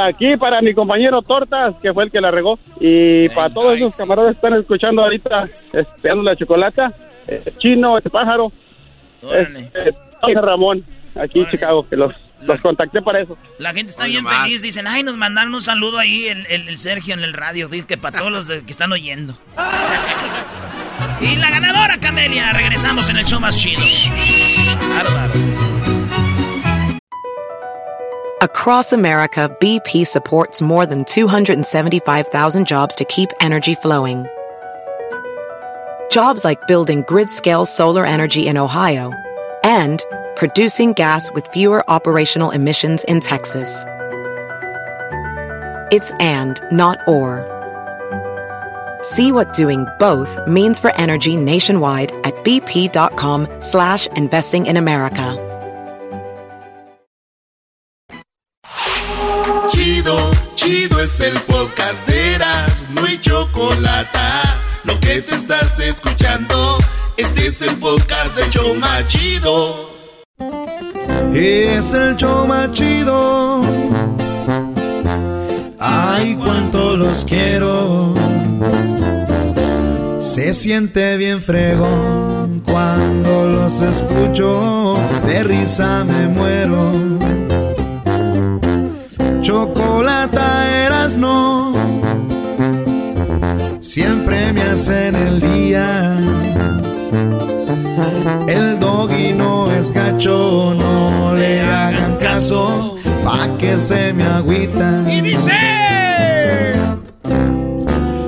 Aquí para mi compañero Tortas, que fue el que la regó. Y para todos esos camaradas que están escuchando ahorita, esperando la chocolata. eh, Chino, el pájaro. Este, Ramón, aquí en Chicago, que los, los contacté para eso. La gente está bien nomás. feliz. Dicen, ay, nos mandaron un saludo ahí el, el- el Sergio en el radio. Dice que para todos los de- que están oyendo. y la ganadora, Camelia. Regresamos en el show más chido. Bárbaro. Across America, BP supports more than 275,000 jobs to keep energy flowing. Jobs like building grid scale solar energy in Ohio and producing gas with fewer operational emissions in Texas. It's and, not or. See what doing both means for energy nationwide at bp.com slash investing in America. Chido, chido es el podcast de Eras, no hay chocolate. Lo que te estás escuchando, este es el podcast de Choma Chido. Es el show chido. Ay, cuánto los quiero. Se siente bien fregón cuando los escucho. De risa me muero. Chocolata eras no. Siempre me hacen el día. El doggy no es gacho, no le hagan caso, pa' que se me agüita. Y dice...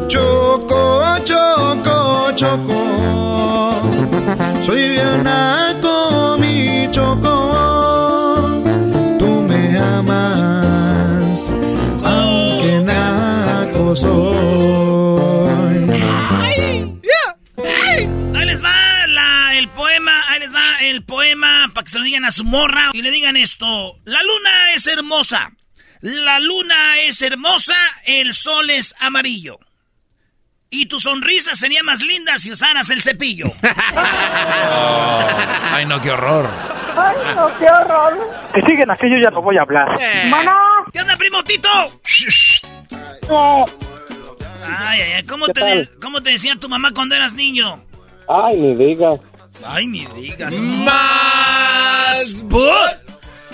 Choco, choco, choco, soy bien naco, a su morra y le digan esto. La luna es hermosa. La luna es hermosa, el sol es amarillo. Y tu sonrisa sería más linda si usaras el cepillo. Ay, no, qué horror. Ay, no, qué horror. Que siguen aquí, yo ya no voy a hablar. Mana. ¿Qué onda, primo Tito? Ay, ay, ay, ¿cómo ¿Qué te, de- ¿cómo te decía tu mamá cuando eras niño? Ay, ni digas. Ay, ni digas. ¡Más!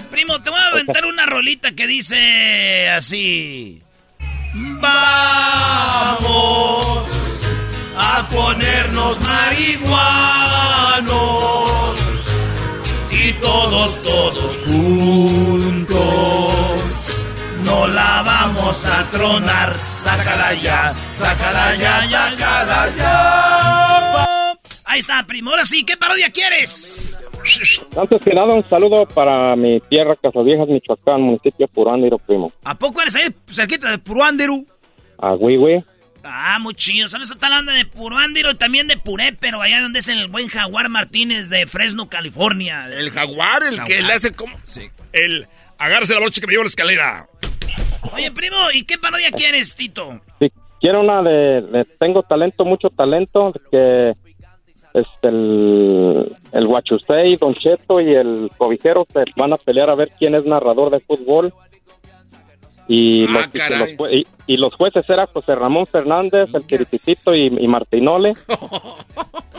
Primo, te voy a aventar una rolita que dice así. Vamos a ponernos marihuanos y todos, todos juntos. No la vamos a tronar. Sácala ya, sácala ya, sácala ya. Ahí está, primo. Ahora sí, ¿qué parodia quieres? Antes que nada, un saludo para mi tierra, Casaviejas, Michoacán, municipio Purándiro, primo. ¿A poco eres ahí cerquita de Puruándiro? A Huihue. Ah, muy chido. ¿Sabes? Está hablando de Puruándiro y también de Puré, pero allá donde es el buen Jaguar Martínez de Fresno, California. El jaguar, el que le hace como... El agárrese la brocha que me lleva la escalera. Oye, primo, ¿y qué parodia quieres, Tito? Sí, quiero una de, de Tengo talento, mucho talento, que este, el, el Huachusei, Don Cheto y el Cobijero se van a pelear a ver quién es narrador de fútbol. Y, los, y que caray. los y- y los jueces eran José Ramón Fernández, el Tirititito y, y Martinole.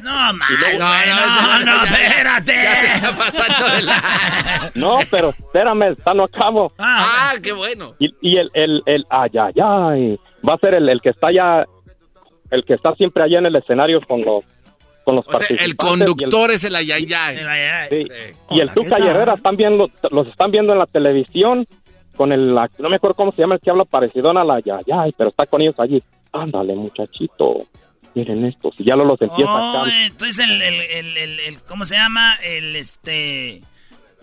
No, más, luego- güey, no, no, espérate. Ya se está pasando de la... No, pero espérame, está no acabo. Ah, qué bueno. Y, y el, el, el, ay, ay, ay, va a ser el, el que está allá, el que está siempre allá en el escenario con los, con los O sea, el conductor es el ayayay. Sí. Y el Tuca y Herrera están viendo, los están viendo en la televisión con el, no me acuerdo cómo se llama el que habla parecido a la Yayay, pero está con ellos allí. Ándale, muchachito, miren esto, si ya lo los empieza Oh, entonces el, el, el, el, el- ¿cómo se llama? El, este,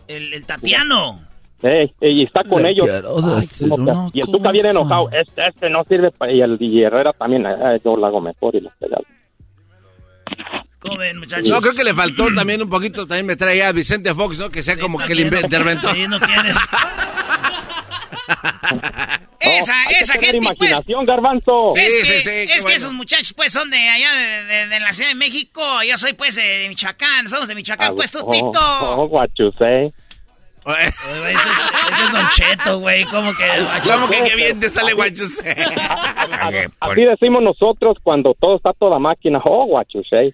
el, el Tatiano. Ey, ey, y está con Le ellos. Ay, una y el Tuca viene enojado. Este, este no sirve. pa-". Y el y Herrera también. "Ay, yo lo hago mejor y los peleas. ¿Cómo ven, muchachos? No, creo que le faltó también un poquito, también me trae a Vicente Fox, ¿no? Que sea como que el interventor. Sí, no quiere. Esa, que esa gente, pues. imaginación, garbanzo. es Sí, que, sí, sí, es que bueno. esos muchachos, pues, son de allá, de, de- de la Ciudad de México. Yo soy, pues, de Michoacán. Somos de Michoacán, Ah, pues, tú, oh, Tito. Oh, guachusei. Ese es, ese es Don Cheto, güey. ¿Cómo que? ¿Cómo que qué bien te sale guachos? Así decimos nosotros cuando todo está toda máquina. Oh, guachusei.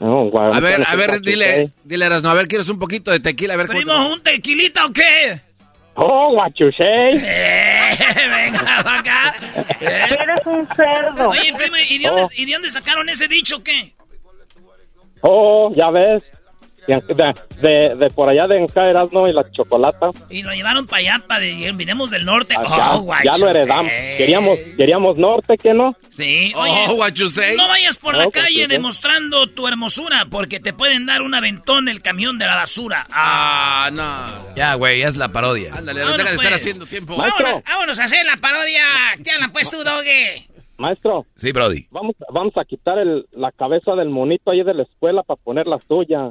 No, A ver, a ver, dile, dile, Erasno, a ver, ¿quieres un poquito de tequila? A ver, te- Primo, ¿un tequilita o qué? Oh, guachusei. Venga, pa' acá. Eres un cerdo. Oye, primo, ¿y de, dónde, Oh. ¿y de dónde sacaron ese dicho o qué? Oh, ya ves. De, de, por allá de Encaeras, ¿no? Y la chocolata. Y lo llevaron para allá, para de, vinimos del norte. Ah, oh, ya, guachos, ya lo heredamos. Queríamos, queríamos norte, ¿qué no? Sí, oye, Oh, guachusei. no vayas por la calle demostrando tu hermosura, porque te pueden dar un aventón el camión de la basura. Ah, Ah, no. Ya, güey, es la parodia. Ándale, Vámonos, deja de estar pues. haciendo tiempo. Maestro, Vámonos, vámonos a hacer la parodia. ¿Qué hablan, pues, tú, Doge? maestro, Sí, Brody. vamos, vamos a quitar el, la cabeza del monito ahí de la escuela para poner la suya.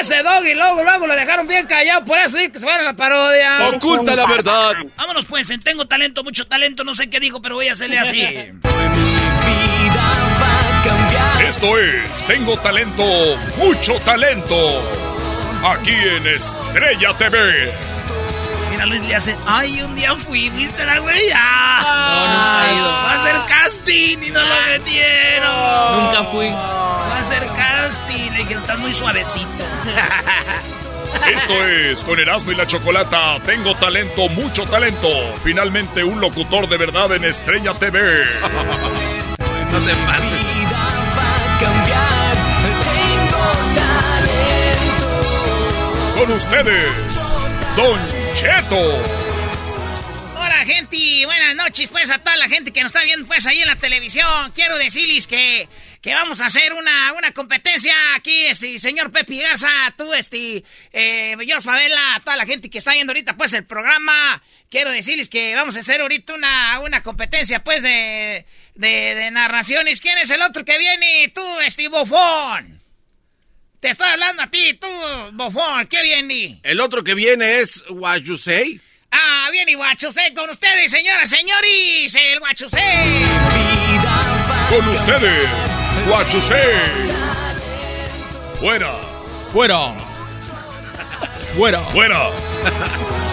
Ese Doggy, luego, luego lo dejaron bien callado. Por eso sí que se van a la parodia. Oculta la verdad. Vámonos, pues, en tengo talento, mucho talento, no sé qué dijo, pero voy a hacerle así. Esto es Tengo Talento, Mucho Talento. Aquí en Estrella TV. A Luis le hace, ay, un día fui, ¿viste la güey? No, nunca he ido. Va a ser casting y no lo metieron. Nunca fui. Va a ser casting. Le dijeron, estás muy suavecito. Esto es con Erasmo y la Chocolata. Tengo talento, mucho talento. Finalmente un locutor de verdad en Estrella TV. No te pases. Con ustedes, Don Cheto. Hola, gente. Buenas noches, pues, a toda la gente que nos está viendo, pues, ahí en la televisión. Quiero decirles que, que vamos a hacer una, una competencia aquí, este, señor Pepe Garza, tú, este, eh, yo, Favela, toda la gente que está viendo ahorita, pues, el programa. Quiero decirles que vamos a hacer ahorita una, una competencia, pues, de, de, narraciones. ¿Quién es el otro que viene? Tú, este, bofón. Te estoy hablando a ti, tú, bofón. ¿Qué viene? El otro que viene es What You Say. Ah, viene Guachusé con ustedes, señoras, señores. El Guachusé. Con ustedes, Guachusé. Fuera. Fuera. Fuera. Fuera.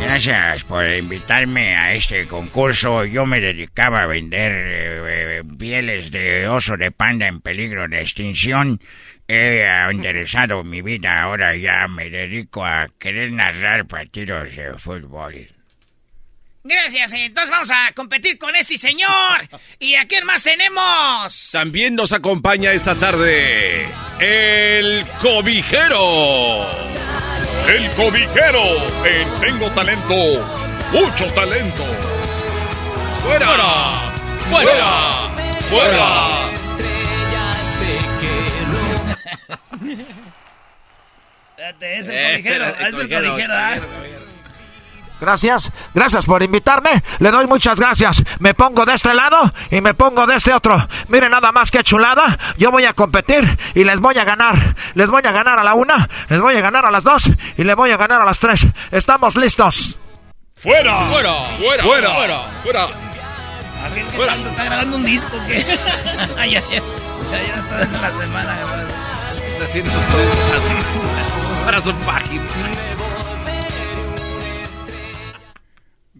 Gracias por invitarme a este concurso. Yo me dedicaba a vender eh, eh, pieles de oso de panda en peligro de extinción. He enderezado mi vida. Ahora ya me dedico a querer narrar partidos de fútbol. Gracias, entonces vamos a competir con este señor. ¿Y a quién más tenemos? También nos acompaña esta tarde el cobijero. El cobijero. En Tengo talento, mucho talento. ¡Fuera! ¡Fuera! ¡Fuera! Espérate, es el Eh, cobijero. el Es el cobijero, cobijero, ¿ah? Gracias, gracias por invitarme. Le doy muchas gracias. Me pongo de este lado y me pongo de este otro. Miren nada más que chulada. Yo voy a competir y les voy a ganar. Les voy a ganar a la una, les voy a ganar a las dos y les voy a ganar a las tres. ¿Estamos listos? ¡Fuera! Fuera. ¡Fuera! Fuera. ¡Fuera! ¡Fuera! ¿Alguien que está, está grabando un disco que. Ya, ya está en la semana. Está haciendo para su página.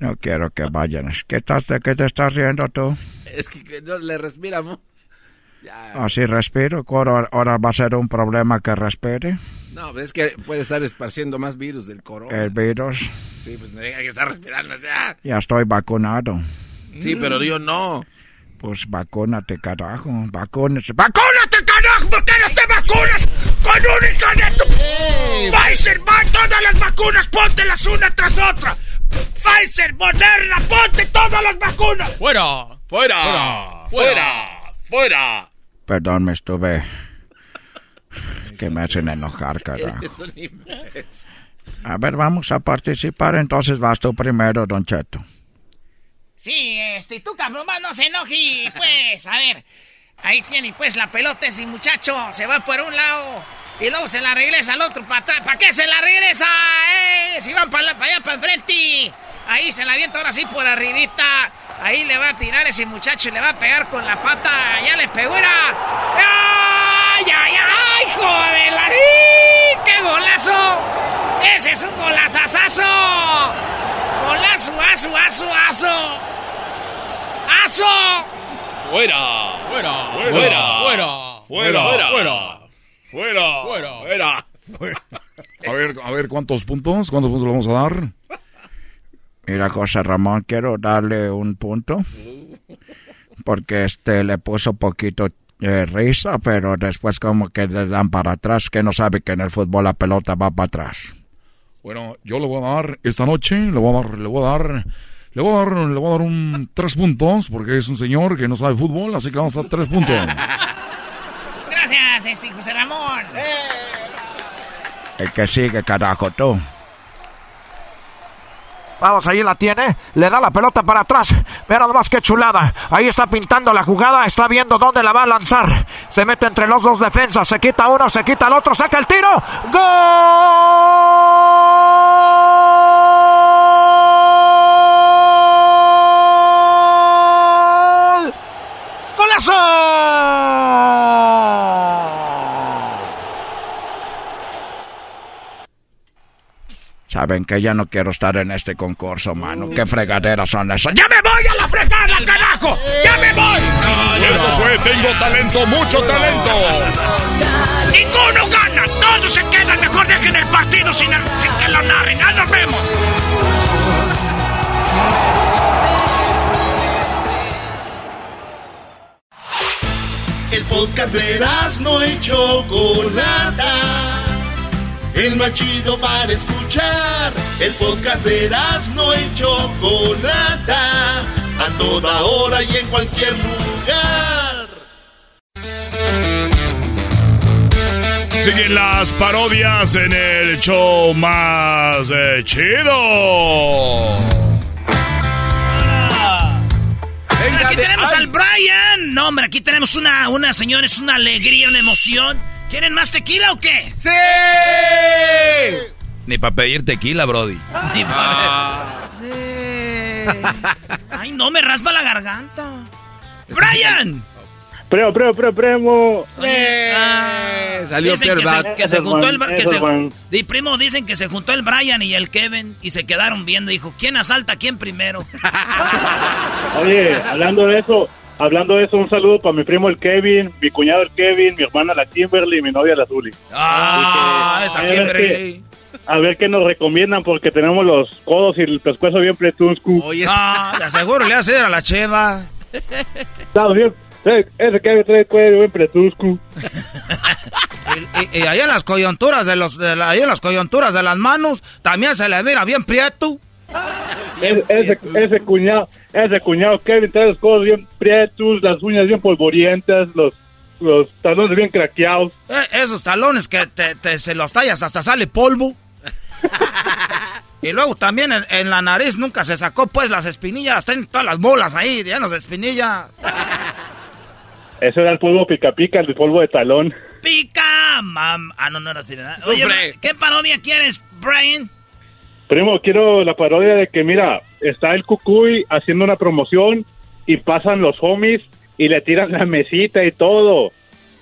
No quiero que vayan. ¿Qué, estás, ¿De qué te estás riendo tú? Es que, no le respiramos. Ya. Así respiro. Ahora, ahora va a ser un problema que respire. No, es que puede estar esparciendo más virus del corona. El virus. Sí, pues no diga que está respirando. ya. Ya estoy vacunado. Sí, pero yo no. Pues vacúnate, carajo. Vacúnate. ¡Vacúnate, carajo! ¿Por qué no te vacunas con un hijo de tu... Pfizer, va, todas las vacunas, póntelas una tras otra. Pfizer, Moderna, ponte todas las vacunas. Fuera. ¡Fuera! ¡Fuera! ¡Fuera! Perdón, me estuve... Que me hacen enojar, carajo. A ver, vamos a participar. Entonces vas tú primero, Don Cheto. Sí, este, tú cabrón, más no se enoje, pues, a ver. Ahí tiene, pues, la pelota ese muchacho. Se va por un lado y luego se la regresa al otro para atrás. ¿Para qué se la regresa? ¡Eh! Si van para allá, para enfrente. Ahí se la avienta ahora sí por arribita. Ahí le va a tirar ese muchacho y le va a pegar con la pata. Ya le pegó, era. ¡Ay, ay, ay! ¡Joder! la- ¡Sí! ¡Qué golazo! ¡Ese es un golazazazo! ¡Golazo, aso, aso, aso! ¡Aso! ¡Fuera! Fuera. ¡Fuera! Fuera. ¡Fuera! Fuera. ¡Fuera! Fuera. ¡Fuera! A ver, a ver, ¿cuántos puntos? ¿Cuántos puntos le vamos a dar? Mira, José Ramón, quiero darle un punto. Porque este le puso poquito eh, risa, pero después como que le dan para atrás, que no sabe que en el fútbol la pelota va para atrás. Bueno, yo le voy a dar esta noche, le voy a dar, le voy a dar, le voy a dar, le voy a dar un tres puntos, porque es un señor que no sabe fútbol, así que vamos a dar tres puntos. Gracias, este José Ramón. El que sigue, carajo, tú. Vamos, ahí la tiene. Le da la pelota para atrás. Mira nomás qué chulada. Ahí está pintando la jugada. Está viendo dónde la va a lanzar. Se mete entre los dos defensas. Se quita uno, se quita el otro. Saca el tiro. ¡Gol! ¡Golazo! Saben que ya no quiero estar en este concurso, mano. ¿Qué fregaderas son esas? ¡Ya me voy a la fregada, carajo! ¡Ya me voy! Eso fue Tengo Talento, mucho talento. ¡Ninguno gana! ¡Todos se quedan! Mejor dejen el partido sin, sin que lo narren. ¡Ya nos vemos! El podcast de no y Chocolata. El más chido para escuchar. El podcast de no y Chocolata. A toda hora y en cualquier lugar. Siguen las parodias en el show más eh, chido. aquí tenemos al Brian. No, hombre, aquí tenemos una, una señora, es una alegría, una emoción. ¿Quieren más tequila o qué? ¡Sí! Ni para pedir tequila, Brody. Ni pa- Ay, no, me raspa la garganta. ¡Brian! Primo, primo, primo, primo. Oye, ah, salió dicen que se, que se juntó el que se. Di, primo, dicen que se juntó el Brian y el Kevin y se quedaron viendo. Dijo, ¿quién asalta a quién primero? Oye, hablando de eso, hablando de eso, un saludo para mi primo el Kevin, mi cuñado el Kevin, mi hermana la Kimberly y mi novia la Zuli. Ah, esa a ver Kimberly. qué- A ver qué nos recomiendan porque tenemos los codos y el pescuezo bien pretuscu. Oye, Ah, de seguro le hace a la cheva. Estamos bien. Ese Kevin trae el cuello bien pretuscu. Y, y ahí en las coyunturas de los, de la- ahí en las coyunturas de las manos, también se le mira bien prieto. Ese, ese, ese cuñado, ese cuñado Kevin trae los codos bien prietos, las uñas bien polvorientas, los, los talones bien craqueados. Eh, esos talones que te, te- se los tallas hasta sale polvo. y luego también en, en la nariz nunca se sacó pues las espinillas, tienen todas las bolas ahí, llenas de espinillas. Ese era el polvo pica pica, el polvo de talón. Pica, mam. Ah, no, no era así, ¿verdad? Oye. ¿qué parodia quieres, Brian? Primo, quiero la parodia de que, mira, está el Cucuy haciendo una promoción y pasan los homies y le tiran la mesita y todo.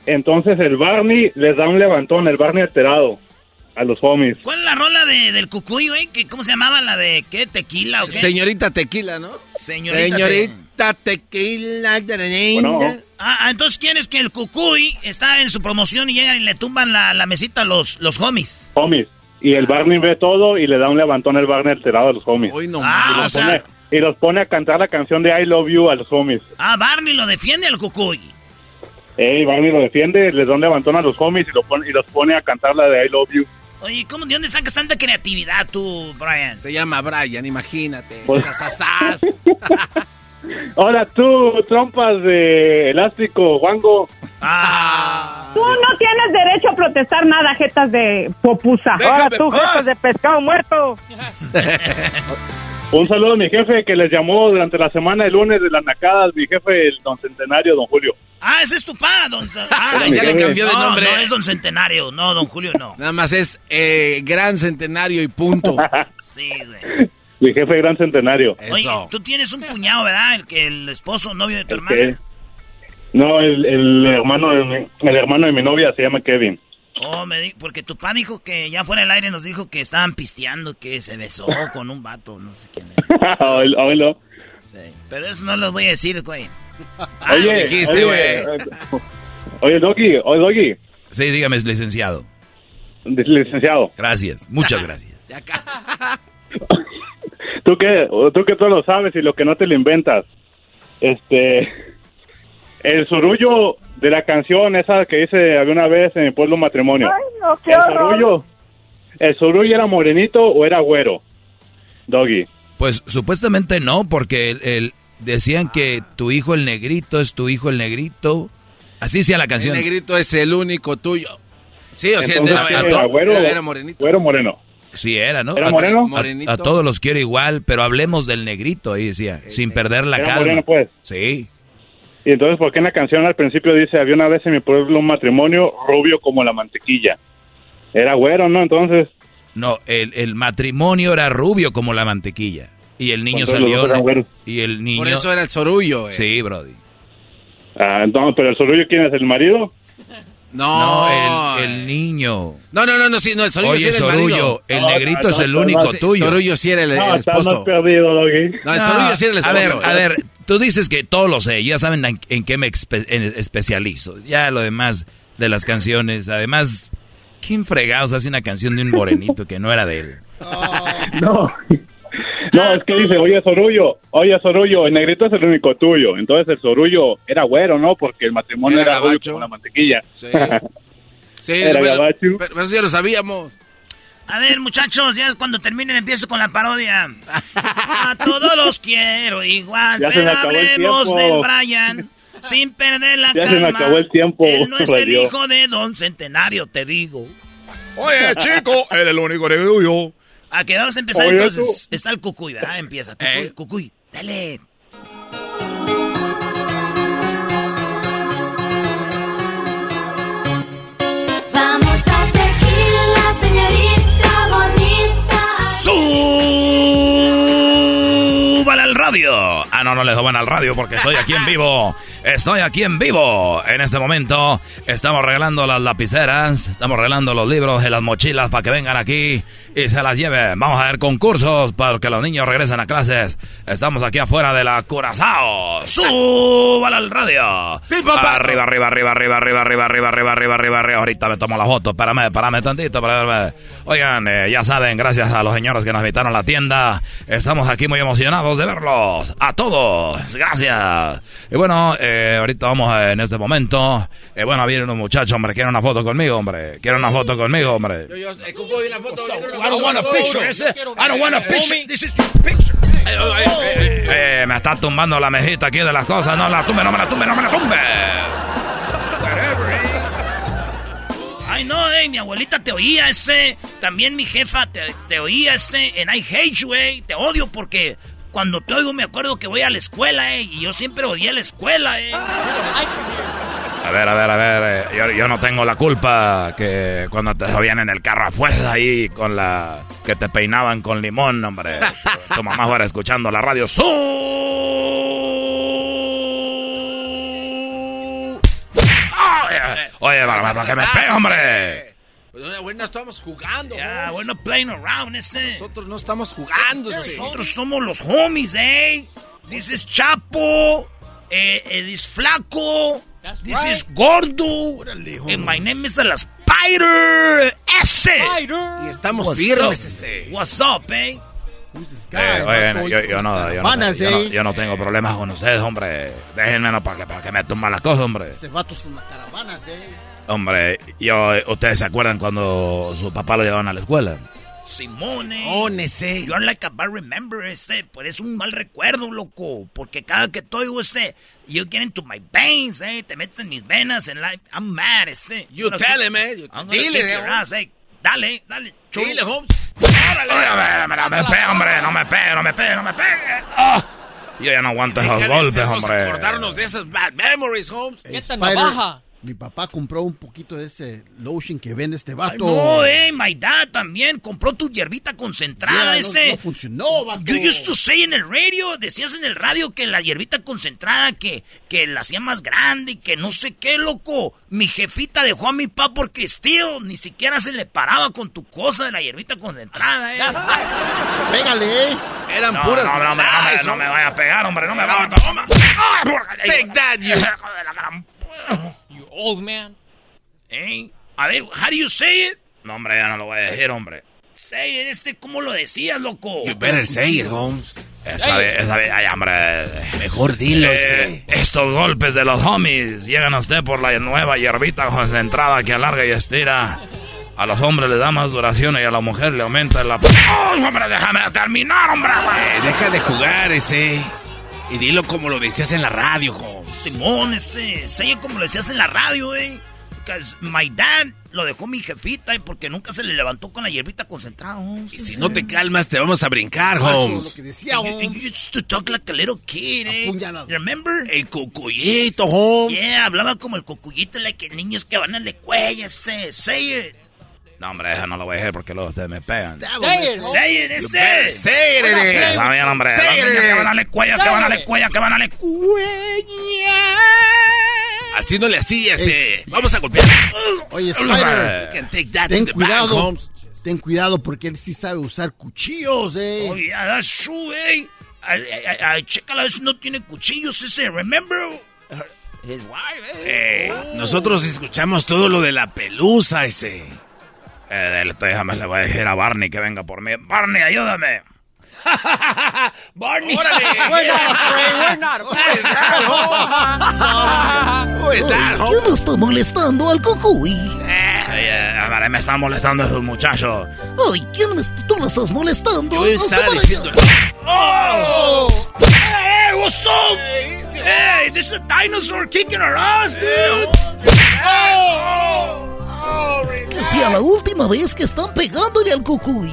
Entonces el Barney les da un levantón, el Barney alterado a los homies. ¿Cuál es la rola de, del cucuy, güey? ¿Qué- ¿Cómo se llamaba la de qué? ¿Tequila o qué? Señorita Tequila, ¿no? Señorita, Señorita Tequila. Ah, ah, entonces quieres que el cucuy está en su promoción y llegan y le tumban la, la mesita a los, los homies. Homies. Y el Barney ve todo y le da un levantón el Barney alterado a los homies. no Ah, y, o los sea- pone, y los pone a cantar la canción de I Love You a los homies. Ah, Barney lo defiende al cucuy. Ey, Barney lo defiende, les da un levantón a los homies y, lo pone, y los pone a cantar la de I Love You. Oye, ¿cómo, ¿de dónde sacas tanta creatividad tú, Brian? Se llama Brian, imagínate. Pues- Hola tú, trompas de elástico, Juango. Ah. Tú no tienes derecho a protestar nada, jetas de popusa. Ahora Déjame tú, paz. jetas de pescado muerto. Un saludo a mi jefe que les llamó durante la semana el lunes de las nacadas, mi jefe, el don Centenario, don Julio. Ah, ese es tu pa, don... Ah, ya le cambió de no, nombre. No, es don Centenario. No, don Julio, no. Nada más es eh, gran centenario y punto. Sí, güey. Mi jefe, gran Centenario. Oye, tú tienes un cuñado, ¿verdad? El que el esposo, novio de tu ¿Qué? hermana. No, el, el hermano de mi, el hermano de mi novia se llama Kevin. Oh, me di- porque tu pa dijo que ya fuera del aire nos dijo que estaban pisteando, que se besó con un vato, no sé quién era. Oílo, oílo. Pero eso no lo voy a decir, güey. Oye, dijiste, oye, eh, oye, Doggy, oye, Doggy, Sí, dígame, licenciado. licenciado. Gracias, muchas gracias. Tú que, tú que todo lo sabes y lo que no te lo inventas. Este, el surullo de la canción esa que hice alguna vez en mi pueblo matrimonio. no, qué el surullo, el surullo era morenito o era güero, Doggy. Pues supuestamente no, porque el, el- decían que tu hijo el negrito es tu hijo el negrito. Así decía la El canción. negrito es el único tuyo. Sí, o sea, Entonces, era, ¿qué era- era, güero, era morenito. güero moreno. Sí, era, ¿no? ¿Era moreno? A, todos los quiero igual, pero hablemos del negrito, ahí decía, sin perder la Era calma. moreno, pues. Sí. Y entonces, ¿por qué en la canción al principio dice, había una vez en mi pueblo un matrimonio rubio como la mantequilla? Era güero, ¿no? Entonces, No, el, el matrimonio era rubio como la mantequilla. Y el niño salió. Y el niño. Por eso era el sorullo. eh. Sí, Brody. ah, entonces, ¿pero el surullo quién es? ¿El marido? No, No, el, el niño. No, no, no, no, sí, no, el sorullo Oye, sí era el Sorullo, el No, negrito no, es el único tuyo. Sorullo sí era el, No, el esposo. perdido. No, el sorullo sí era el a esposo. ver, a ver, tú dices que todo lo sé, ya saben en, en qué me espe- en- especializo. Ya lo demás de las canciones, además, ¿quién fregados hace una canción de un morenito que no era de él? No. No, es que dice, oye, Sorullo, oye, Sorullo, el negrito es el único tuyo. Entonces el Sorullo era güero, ¿no? Porque el matrimonio Era era, como la mantequilla. Sí. Sí, Era pero, gabacho. pero- pero eso ya lo sabíamos. A ver, muchachos, ya es cuando terminen empiezo con la parodia. A todos los quiero igual, Ya se me pero acabó el hablemos del. Brian sin perder la Ya se me calma. acabó el tiempo, Él no es el hijo de Don Centenario, te digo. Oye, chico, él es el único negrito yo. A que vamos a empezar Oye, entonces. Está el cucuy, ¿verdad? Empieza. Cucuy, Eh. cucuy. Dale. Vamos a tequila, señorita bonita. ¡Súbale al radio! Ah, no, no le suban al radio porque estoy aquí en vivo. Estoy aquí en vivo. En este momento estamos regalando las lapiceras, estamos regalando los libros y las mochilas para que vengan aquí y se las lleven. Vamos a ver concursos para que los niños regresen a clases. Estamos aquí afuera de la Curazao. ¡Súbale al radio! Arriba, arriba, arriba, arriba, arriba, arriba, arriba, arriba, arriba, arriba, arriba. Ahorita me tomo la foto. Espérame, espérame tantito. espérame. Oigan, eh, ya saben, gracias a los señores que nos invitaron a la tienda. Estamos aquí muy emocionados de verlos. A todos. Gracias. Y bueno, eh, ahorita vamos eh, en este momento. Eh, bueno, vienen unos muchachos, hombre. Quieren una foto conmigo, hombre. Quieren una foto conmigo, hombre. Yo, yo, eh, una foto, yo I don't want a picture. ese. I don't want a picture. This is your picture. Eh, me está tumbando la mejita aquí de las cosas. No la tumbe, no me la tumbe, no me la tumbe. Ay, no, eh, mi abuelita te oía ese. También mi jefa te, te oía este. En I hate you, eh. Te odio porque cuando te oigo me acuerdo que voy a la escuela, eh. Y yo siempre odié la escuela, eh. A ver, a ver, a ver. eh, yo, yo no tengo la culpa que cuando te subían en el carro a fuerza ahí con la... que te peinaban con limón, hombre. Tu, mamá fuera escuchando la radio. ¡Su! Oye, Oye, para, para que me pegue, hombre. Pues, güey, no estamos jugando. Ya, we're not playing around, ese. Nosotros no estamos jugando. ese. Nosotros somos los homies, eh. Dices Chapo. Eh, eh, this Flaco. This is Gordo. And my name is el Spider. Ese. Y estamos What's firmes, up? ese. What's up, eh? Eh, oigan, yo, yo no, yo, no, Vanas, yo, no, eh. yo no tengo problemas con ustedes, hombre. Déjenme no para que, para que me tumban las cosas, hombre. Ese vato es una caravana, eh. Hombre, yo, ¿ustedes se acuerdan cuando su papá lo llevaban a la escuela? Simone. Ónese. You're like a bad remember, este. Pues es un mal recuerdo, loco. Porque cada que oigo, este, you get into my veins, eh. Te metes en mis venas, en like, I'm mad, este. You tell him, eh. You I'm gonna dile, eh, ass, eh. Dale, dale. chulo. Dile, Holmes. Oye, me, me, me pegue, hombre, no me pegue, no me pegue, no me pegue. Ah, yo ya no aguanto esos golpes, hombre. acordarnos de esas bad memories, Holmes. Spider, Mi papá compró un poquito de ese lotion que vende este Ay, vato. no, eh, my dad también compró tu hierbita concentrada, Yeah, no- este. no funcionó, vato. You used to say en el radio, decías en el radio que la hierbita concentrada, que, que la hacía más grande y que no sé qué, loco. Mi jefita dejó a mi papá porque still ni siquiera se le paraba con tu cosa de la hierbita concentrada, eh. Pégale, eh. Eran No, puras. no, no, no, me- no, me, lies, no me vaya a pegar, hombre, no me vaya a pegar. Take that, you. Hijo de la gran- old man. Eh, A ver, how do you say it? No, hombre, ya no lo voy a decir, hombre. Say it, este, ¿cómo lo decías, loco? You better say it, Holmes. Esta vez, esta vez, ay, hombre. Mejor dilo, Eh, ese. estos golpes de los homies llegan a usted por la nueva hierbita concentrada que alarga y estira. A los hombres les da más duración y a la mujer le aumenta la... ¡Oh, hombre, déjame terminar, hombre! Eh, deja de jugar ese. Y dilo como lo decías en la radio, Holmes. Simón, ese, it como lo decías en la radio, eh. My dad lo dejó mi jefita y porque nunca se le levantó con la hierbita concentrada. Y si no te calmas, te vamos a brincar, Holmes. decía, You, you used to talk like a little kid, eh. Remember? El cucuyito, Holmes. Yeah, hablaba como el cocuyito, like el niños que van a la cuella, ese. Say it. No, hombre, eso no lo voy a decir porque luego ustedes me pegan. Say it, say it, ese. say it. Está bien, hombre. Say it, que van a la cuella, que van a la cuella, que van a la Así no le hacías, eh. Vamos a golpear. Oye, You Spider, can take that ten to the back, cuidado. Holmes. Ten cuidado porque él sí sabe usar cuchillos, eh. Oh, yeah, that's true, eh. Chécala, si no tiene cuchillos ese, remember? His wife, eh. Eh, nosotros escuchamos todo lo de la pelusa, ese. Eh, le voy a decir a Barney que venga por mí. Barney, ayúdame. Barney. Órale. We're not afraid. We're not afraid. ¿Quién no está molestando al cocuy? Eh, me están molestando esos muchachos. Ay, ¿quién me, tú lo estás molestando? Yo Hazte estaba para diciendo... Oh! Hey, what's up? Hey, this is a dinosaur kicking our ass, dude. Que sea la última vez que están pegándole al cocuy.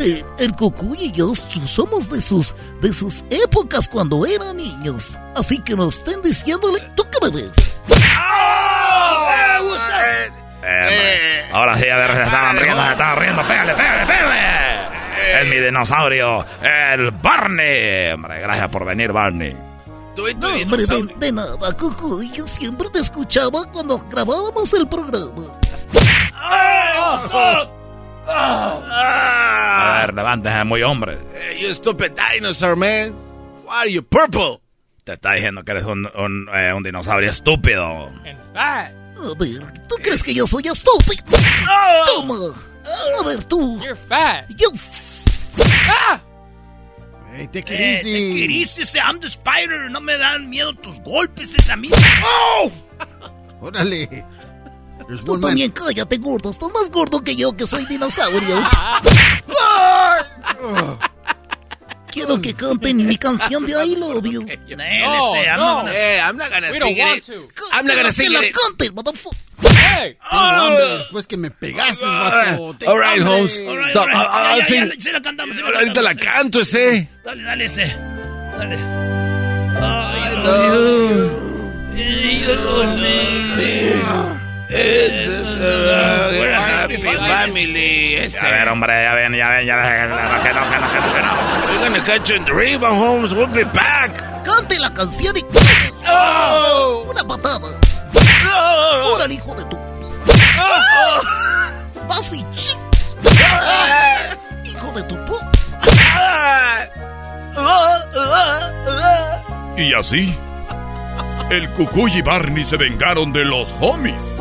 Eh, el cocuy y yo somos de sus, de sus épocas cuando eran niños. Así que no estén diciéndole, ¿tú qué me ves? Up? Eh, hombre, ahora sí, a ver, se estaban riendo, se estaban riendo. Pégale, pégale, pégale. Es mi dinosaurio, el Barney. Hombre, gracias por venir, Barney. Tú y tu No, hombre, de, de nada, cocuy. Yo siempre te escuchaba cuando grabábamos el programa. Hey, what's up? A ver, levántese, muy hombre. Eh, you stupid dinosaur, man. Why are you purple? Te está diciendo que eres un, un, eh, un dinosaurio estúpido. And fat. A ver, ¿tú crees que yo soy estúpido? Toma. A ver, tú. You're fat. Yo. Ah! Hey, te Eh, te queriste ese, I'm the spider. No me dan miedo tus golpes, ese a mí. ¡Oh! Órale. Tú también cállate, gordo. Estás más gordo que yo, que soy dinosaurio. Quiero que canten mi canción de I Love You. No, ese, I'm no. not gonna- Eh, I'm not gonna We don't sing want it. to. I'm not gonna sing it. canten. Hey! Hambre después que me pegaste, vato. Tengo All right. Holmes. Stop. I'll- I'll Ya, ya, sing. Ahorita la canto ese. Dale, dale ese. Dale. Ay, We're a happy family. A Ese. ver, hombre, ya ven, ya ven, ya ven. Que no, que no, que no, que no. We're gonna catch you in the rebound, Holmes. We'll be back. Cante la canción y. Oh. Una patada. Oh. Órale, hijo de tu. Vas y chi- Hijo de tu. Y así, el Cucuy y Barney se vengaron de los homies.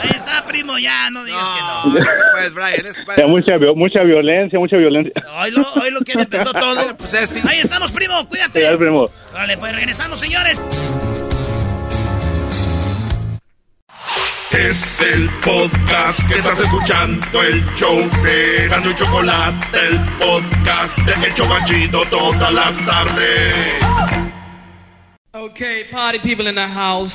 Ahí está, primo, ya, no digas que no. Pues, Brian, es Ya, mucha, vi- mucha violencia, mucha violencia. Hoy lo, hoy lo que empezó todo. Pues este. Ahí estamos, primo, Ya, cuídate. primo. Vale, pues regresamos, señores. Es el podcast que estás escuchando, el show de Gano y Chocolate, el podcast de El Chocachito todas las tardes. Okay, party people in the house.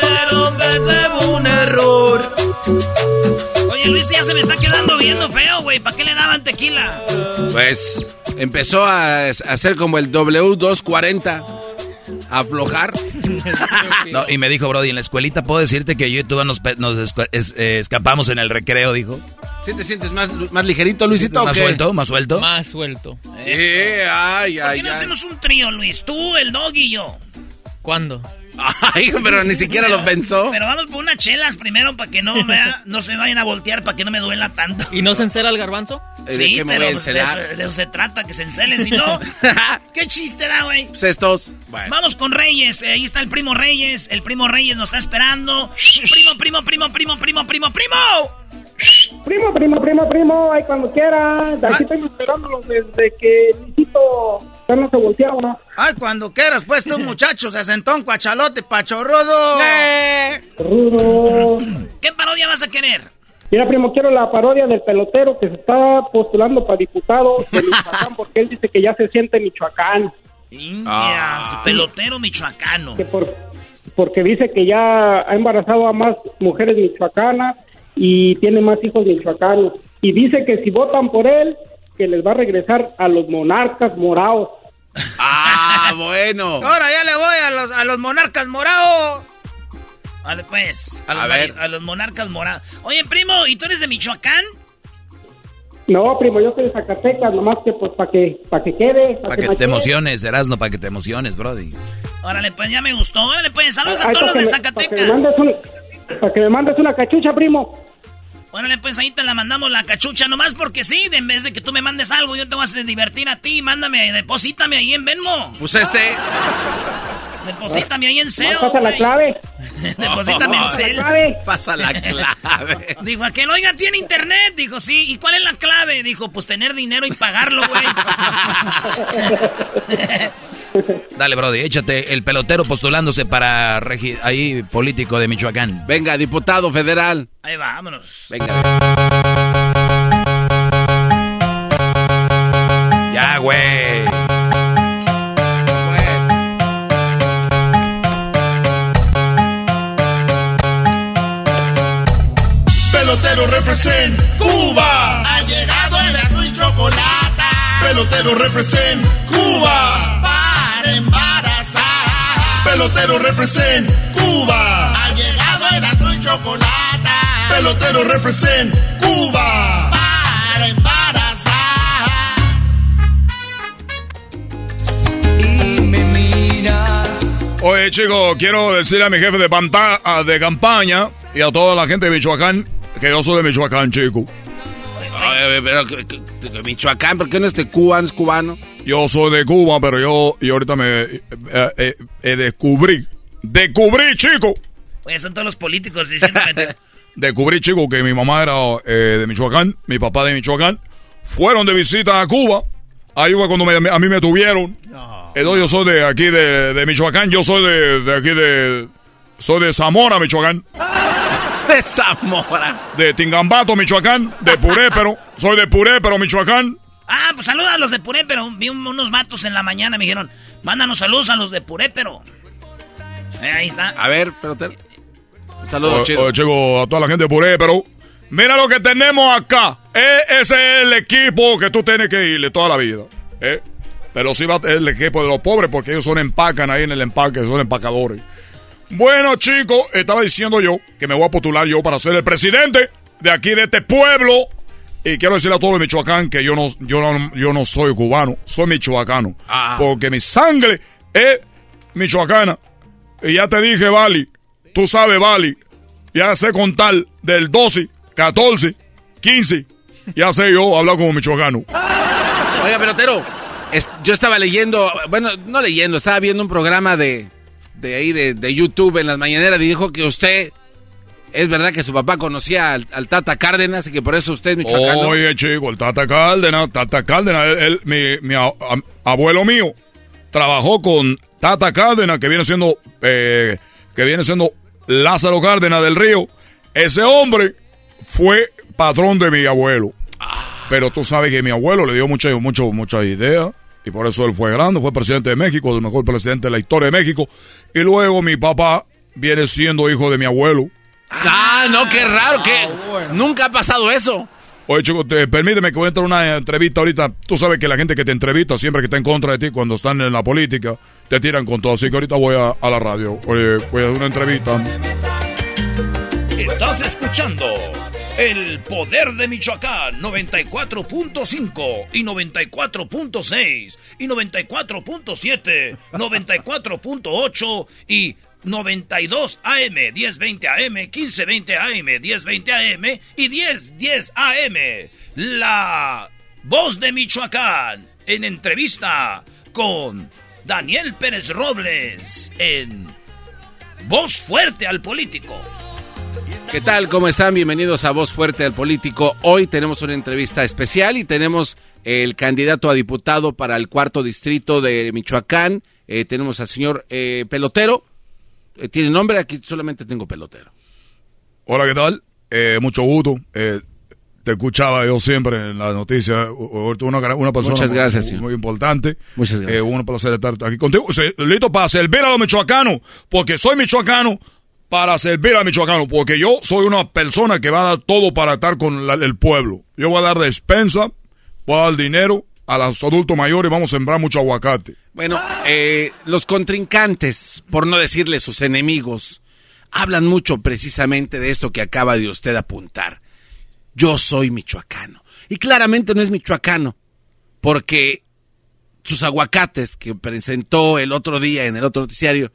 Pero me un error. Oye, Luis, ya se me está quedando viendo feo, güey. ¿Para qué le daban tequila? Pues empezó a, a hacer como el W240. Aflojar. No, y me dijo, Brody, en la escuelita puedo decirte que yo y tú nos, es- eh, escapamos en el recreo, dijo. ¿Sí te sientes más, más ligerito, Luisito? o ¿Más qué? suelto? ¿Más suelto? Más suelto. Eh, ay, ¿Por ay, qué no ay. hacemos un trío, Luis? Tú, el dog y yo. ¿Cuándo? Ay, pero ni siquiera lo pensó. Pero vamos por unas chelas primero para que no, vea, no se vayan a voltear, para que no me duela tanto. ¿Y no se encera el garbanzo? ¿De Sí, qué me pero voy a pues, de, eso, de se trata, que se encelen. Si no, ¿qué chiste da, güey? Pues estos. Bueno. Vamos con Reyes. eh, Ahí está el primo Reyes. El primo Reyes nos está esperando. Primo, primo, primo, primo, primo, primo, primo. Primo, primo, primo, primo, ahí cuando quiera. Aquí estoy esperándolos desde que Luisito ya no se volteaba. Ay, cuando quieras, pues tú, muchacho, se sentó un cuachalote pachorrodo. Rudo. ¿Qué parodia vas a querer? Mira, primo, quiero la parodia del pelotero que se está postulando para diputado de Michoacán porque él dice que ya se siente Michoacán. India, su pelotero michoacano. Que por, porque dice que ya ha embarazado a más mujeres michoacanas y tiene más hijos michoacanos. Y dice que si votan por él, que les va a regresar a los monarcas morados. Ah, bueno. Ahora ya le voy a los, a los monarcas morados. Vale, pues. A los, A ver. a los monarcas morados. Oye, primo, ¿y tú eres de Michoacán? No, primo, yo soy de Zacatecas, nomás que pues para que, para que quede. Para que te emociones, Erasno, para que te emociones, Brody. Órale, pues ya me gustó. Órale, pues saludos a todos los de me Zacatecas. Para que me mandes una cachucha, primo. Órale, pues ahí te la mandamos la cachucha, nomás porque sí, de en vez de que tú me mandes algo, yo te voy a hacer divertir a ti. Mándame, deposítame ahí en Venmo. Pues este. Deposítame ahí en SEO. Pasa la clave. Deposítame en Cel. Pasa la clave. Dijo, aquel, oiga, tiene internet. Dijo, sí. ¿Y cuál es la clave? Dijo, pues tener dinero y pagarlo, güey. Dale, Brody, échate el pelotero postulándose para ahí político de Michoacán. Venga, diputado federal. Ahí va, vámonos. Ya, güey. Represent Cuba. Ha llegado el azul y chocolate. Pelotero represent Cuba. Para embarazar. Pelotero represent Cuba. Ha llegado el azul y chocolate. Pelotero represent Cuba. Para embarazar. Y me miras. Oye, chicos, quiero decirle a mi jefe de, panta- de campaña y a toda la gente de Michoacán que yo soy de Michoacán, chico. Ay, pero que- que- que Michoacán, ¿por qué no es de Cuba, no es cubano? Yo soy de Cuba, pero yo y ahorita me eh, eh, eh, descubrí, descubrí, chico, Oye, son todos los políticos diciéndome. descubrí, chico, que mi mamá era eh, de Michoacán, mi papá de Michoacán, fueron de visita a Cuba, ahí fue cuando me- a mí me tuvieron. Entonces yo soy de aquí de, de Michoacán, yo soy de, de aquí de, soy de Zamora, Michoacán. De Zamora. De Tingambato, Michoacán, de Purépero, soy de Purépero, Michoacán. ah, pues saluda a los de Puré, pero vi un- unos vatos en la mañana me dijeron, mándanos saludos a los de Puré, pero... Eh, ahí está. A ver, pelotero. Un saludo, Oye, chido. oye, chico, a toda la gente de Puré, pero mira lo que tenemos acá. Eh, ese es el equipo que tú tienes que irle toda la vida. ¿eh? Pero sí va el equipo de los pobres porque ellos son empacan ahí en el empaque, son empacadores. Bueno, chicos, estaba diciendo yo que me voy a postular yo para ser el presidente de aquí de este pueblo. Y quiero decirle a todos los Michoacán que yo no, yo no, yo no soy cubano, soy michoacano. Ah. Porque mi sangre es michoacana. Y ya te dije, Bali, tú sabes, Bali, ya sé contar del 12, 14, 15. Ya sé yo hablar como michoacano. Oiga, pelotero, es- yo estaba leyendo, bueno, no leyendo, estaba viendo un programa de, de ahí, de, de YouTube en las mañaneras y dijo que usted, es verdad que su papá conocía al, al Tata Cárdenas y que por eso usted es michoacano. Oye, chico, el Tata Cárdenas, Tata Cárdenas, él, él- mi, mi a- a- abuelo mío trabajó con Tata Cárdenas, que viene siendo, eh, que viene siendo Lázaro Cárdenas del Río. Ese hombre fue patrón de mi abuelo. Pero tú sabes que mi abuelo le dio mucha, mucho, mucha idea. Y por eso él fue grande, fue presidente de México, el mejor presidente de la historia de México. Y luego mi papá viene siendo hijo de mi abuelo. Ah, no, qué raro, que nunca ha pasado eso. Oye, chico, te, permíteme que voy a entrar a una entrevista ahorita. Tú sabes que la gente que te entrevista, siempre que está en contra de ti, cuando están en la política, te tiran con todo. Así que ahorita voy a, a la radio. Oye, voy a hacer una entrevista. Estás escuchando El Poder de Michoacán 94.5 y 94.6 y 94.7, 94.8 y 92 AM, 1020 AM, 1520 AM, 1020 AM y 1010 AM. La voz de Michoacán en entrevista con Daniel Pérez Robles en Voz Fuerte al Político. ¿Qué tal? ¿Cómo están? Bienvenidos a Voz Fuerte al Político. Hoy tenemos una entrevista especial y tenemos el candidato a diputado para el cuarto distrito de Michoacán. Eh, tenemos al señor eh, Pelotero. Eh, ¿Tiene nombre? Aquí solamente tengo Pelotero. Hola, ¿qué tal? Mucho gusto. Te escuchaba yo siempre en las noticias. Una, una persona Muchas gracias, muy, muy importante. Muchas gracias. Un placer estar aquí contigo. Listo para servir a los michoacanos, porque soy michoacano para servir a michoacano, porque yo soy una persona que va a dar todo para estar con el pueblo. Yo voy a dar despensa, voy a dar dinero a los adultos mayores, vamos a sembrar mucho aguacate. Bueno, eh, los contrincantes, por no decirle sus enemigos, hablan mucho precisamente de esto que acaba de usted apuntar. Yo soy michoacano. Y claramente no es michoacano, porque sus aguacates que presentó el otro día en el otro noticiario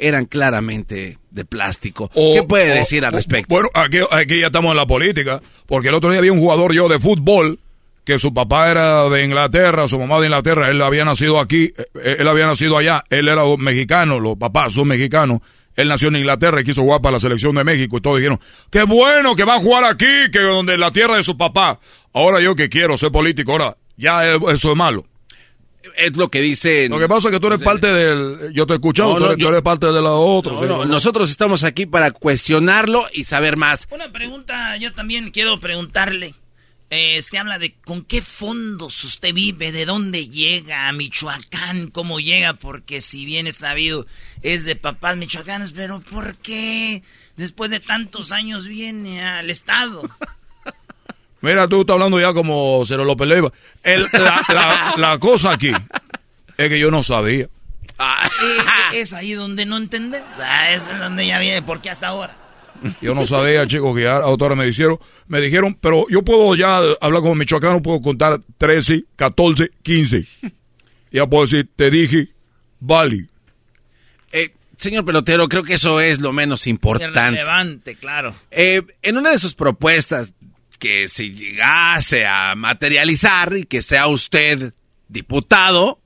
eran claramente de plástico. O- ¿Qué puede o- decir al respecto? Bueno, aquí, aquí ya estamos en la política, porque el otro día había un jugador yo de fútbol que su papá era de Inglaterra, su mamá de Inglaterra, él había nacido aquí, eh, él había nacido allá, él era mexicano, los papás son mexicanos. Él nació en Inglaterra y quiso jugar para la selección de México y todos dijeron, qué bueno que va a jugar aquí, que donde la tierra de su papá. Ahora yo que quiero ser político, ahora ya eso es malo. Es lo que dice. Lo que pasa es que tú eres parte del, yo te he escuchado, No, tú, eres, tú yo- eres parte de la otra. No, sí, no, ¿no? nosotros estamos aquí para cuestionarlo y saber más. Una pregunta, yo también quiero preguntarle. Eh, se habla de con qué fondos usted vive, de dónde llega a Michoacán, cómo llega, porque si bien es sabido, es de papás michoacanos, pero ¿por qué después de tantos años viene al Estado? Mira, tú estás hablando ya como Cero López Leiva. El- la, la- la cosa aquí es que yo no sabía. Eh, es ahí donde no entendemos. O sea, es donde ya viene, ¿por qué hasta ahora? Yo no sabía, chicos, que ya ahora me dijeron, me dijeron, pero yo puedo ya hablar como michoacano, puedo contar 13, 14, 15. Ya puedo decir, te dije, vale. Eh, señor pelotero, creo que eso es lo menos importante. Relevante, claro. Eh, en una de sus propuestas, que si llegase a materializar y que sea usted diputado,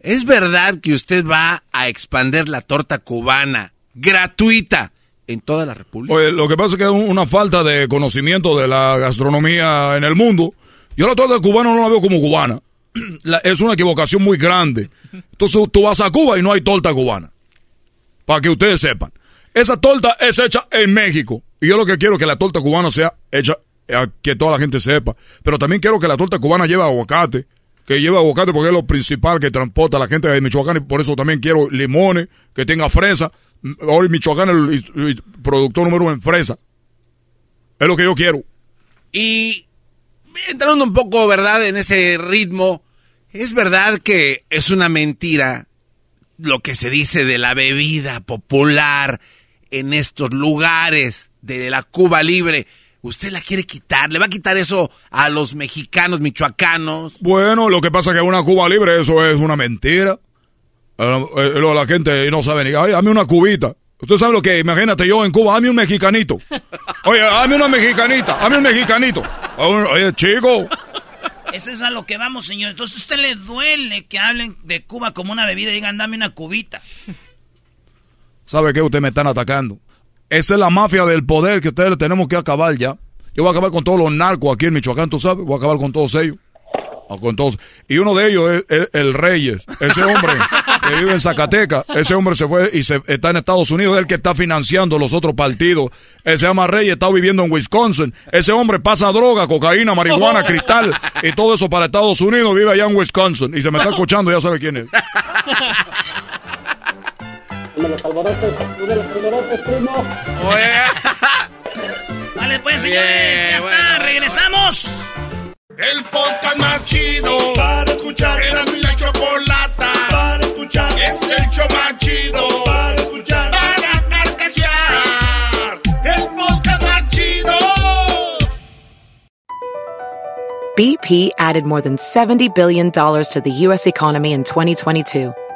¿es verdad que usted va a expander la torta cubana gratuita en toda la República? Lo que pasa es que es una falta de conocimiento de la gastronomía en el mundo. Yo la torta cubana no la veo como cubana. Es una equivocación muy grande. Entonces tú vas a Cuba y no hay torta cubana. Para que ustedes sepan. Esa torta es hecha en México. Y yo lo que quiero es que la torta cubana sea hecha que toda la gente sepa. Pero también quiero que la torta cubana lleve aguacate. Que lleve aguacate porque es lo principal que transporta a la gente de Michoacán. Y por eso también quiero limones, que tenga fresa. Hoy Michoacán es el productor número uno en fresa. Es lo que yo quiero. Y entrando un poco, ¿verdad?, en ese ritmo, es verdad que es una mentira lo que se dice de la bebida popular en estos lugares de la Cuba libre. Usted la quiere quitar, le va a quitar eso a los mexicanos, michoacanos. Bueno, lo que pasa es que una Cuba libre, eso es una mentira. Eh, eh, lo- la gente no sabe ni. Ay, dame una cubita. Usted sabe lo que, imagínate yo en Cuba, dame un mexicanito. Oye, dame una mexicanita, dame un mexicanito. Oye, chico, Eso es a lo que vamos, señor. Entonces, ¿a usted le duele que hablen de Cuba como una bebida y digan, dame una cubita? ¿sabe qué? Ustedes me están atacando. Esa es la mafia del poder que ustedes tenemos que acabar ya. Yo voy a acabar con todos los narcos aquí en Michoacán, tú sabes. Voy a acabar con todos ellos. Ah, Con todos. Y uno de ellos es, el Reyes. Ese hombre que vive en Zacatecas. Ese hombre se fue y se, está en Estados Unidos. Es el que está financiando los otros partidos. Él se llama Reyes, está viviendo en Wisconsin. Ese hombre pasa droga, cocaína, marihuana, cristal y todo eso para Estados Unidos. Vive allá en Wisconsin. Y se me está escuchando, ya sabe quién es. Uno de los alborotes, los alborotes, primo. Vale, pues, señores, ya está, regresamos. El podcast más chido para escuchar. Era mi la chocolata para escuchar. Es el show más chido para escuchar. Para carcajear. El podcast más chido. BP added more than $70 billion to the U.S. economy in 2022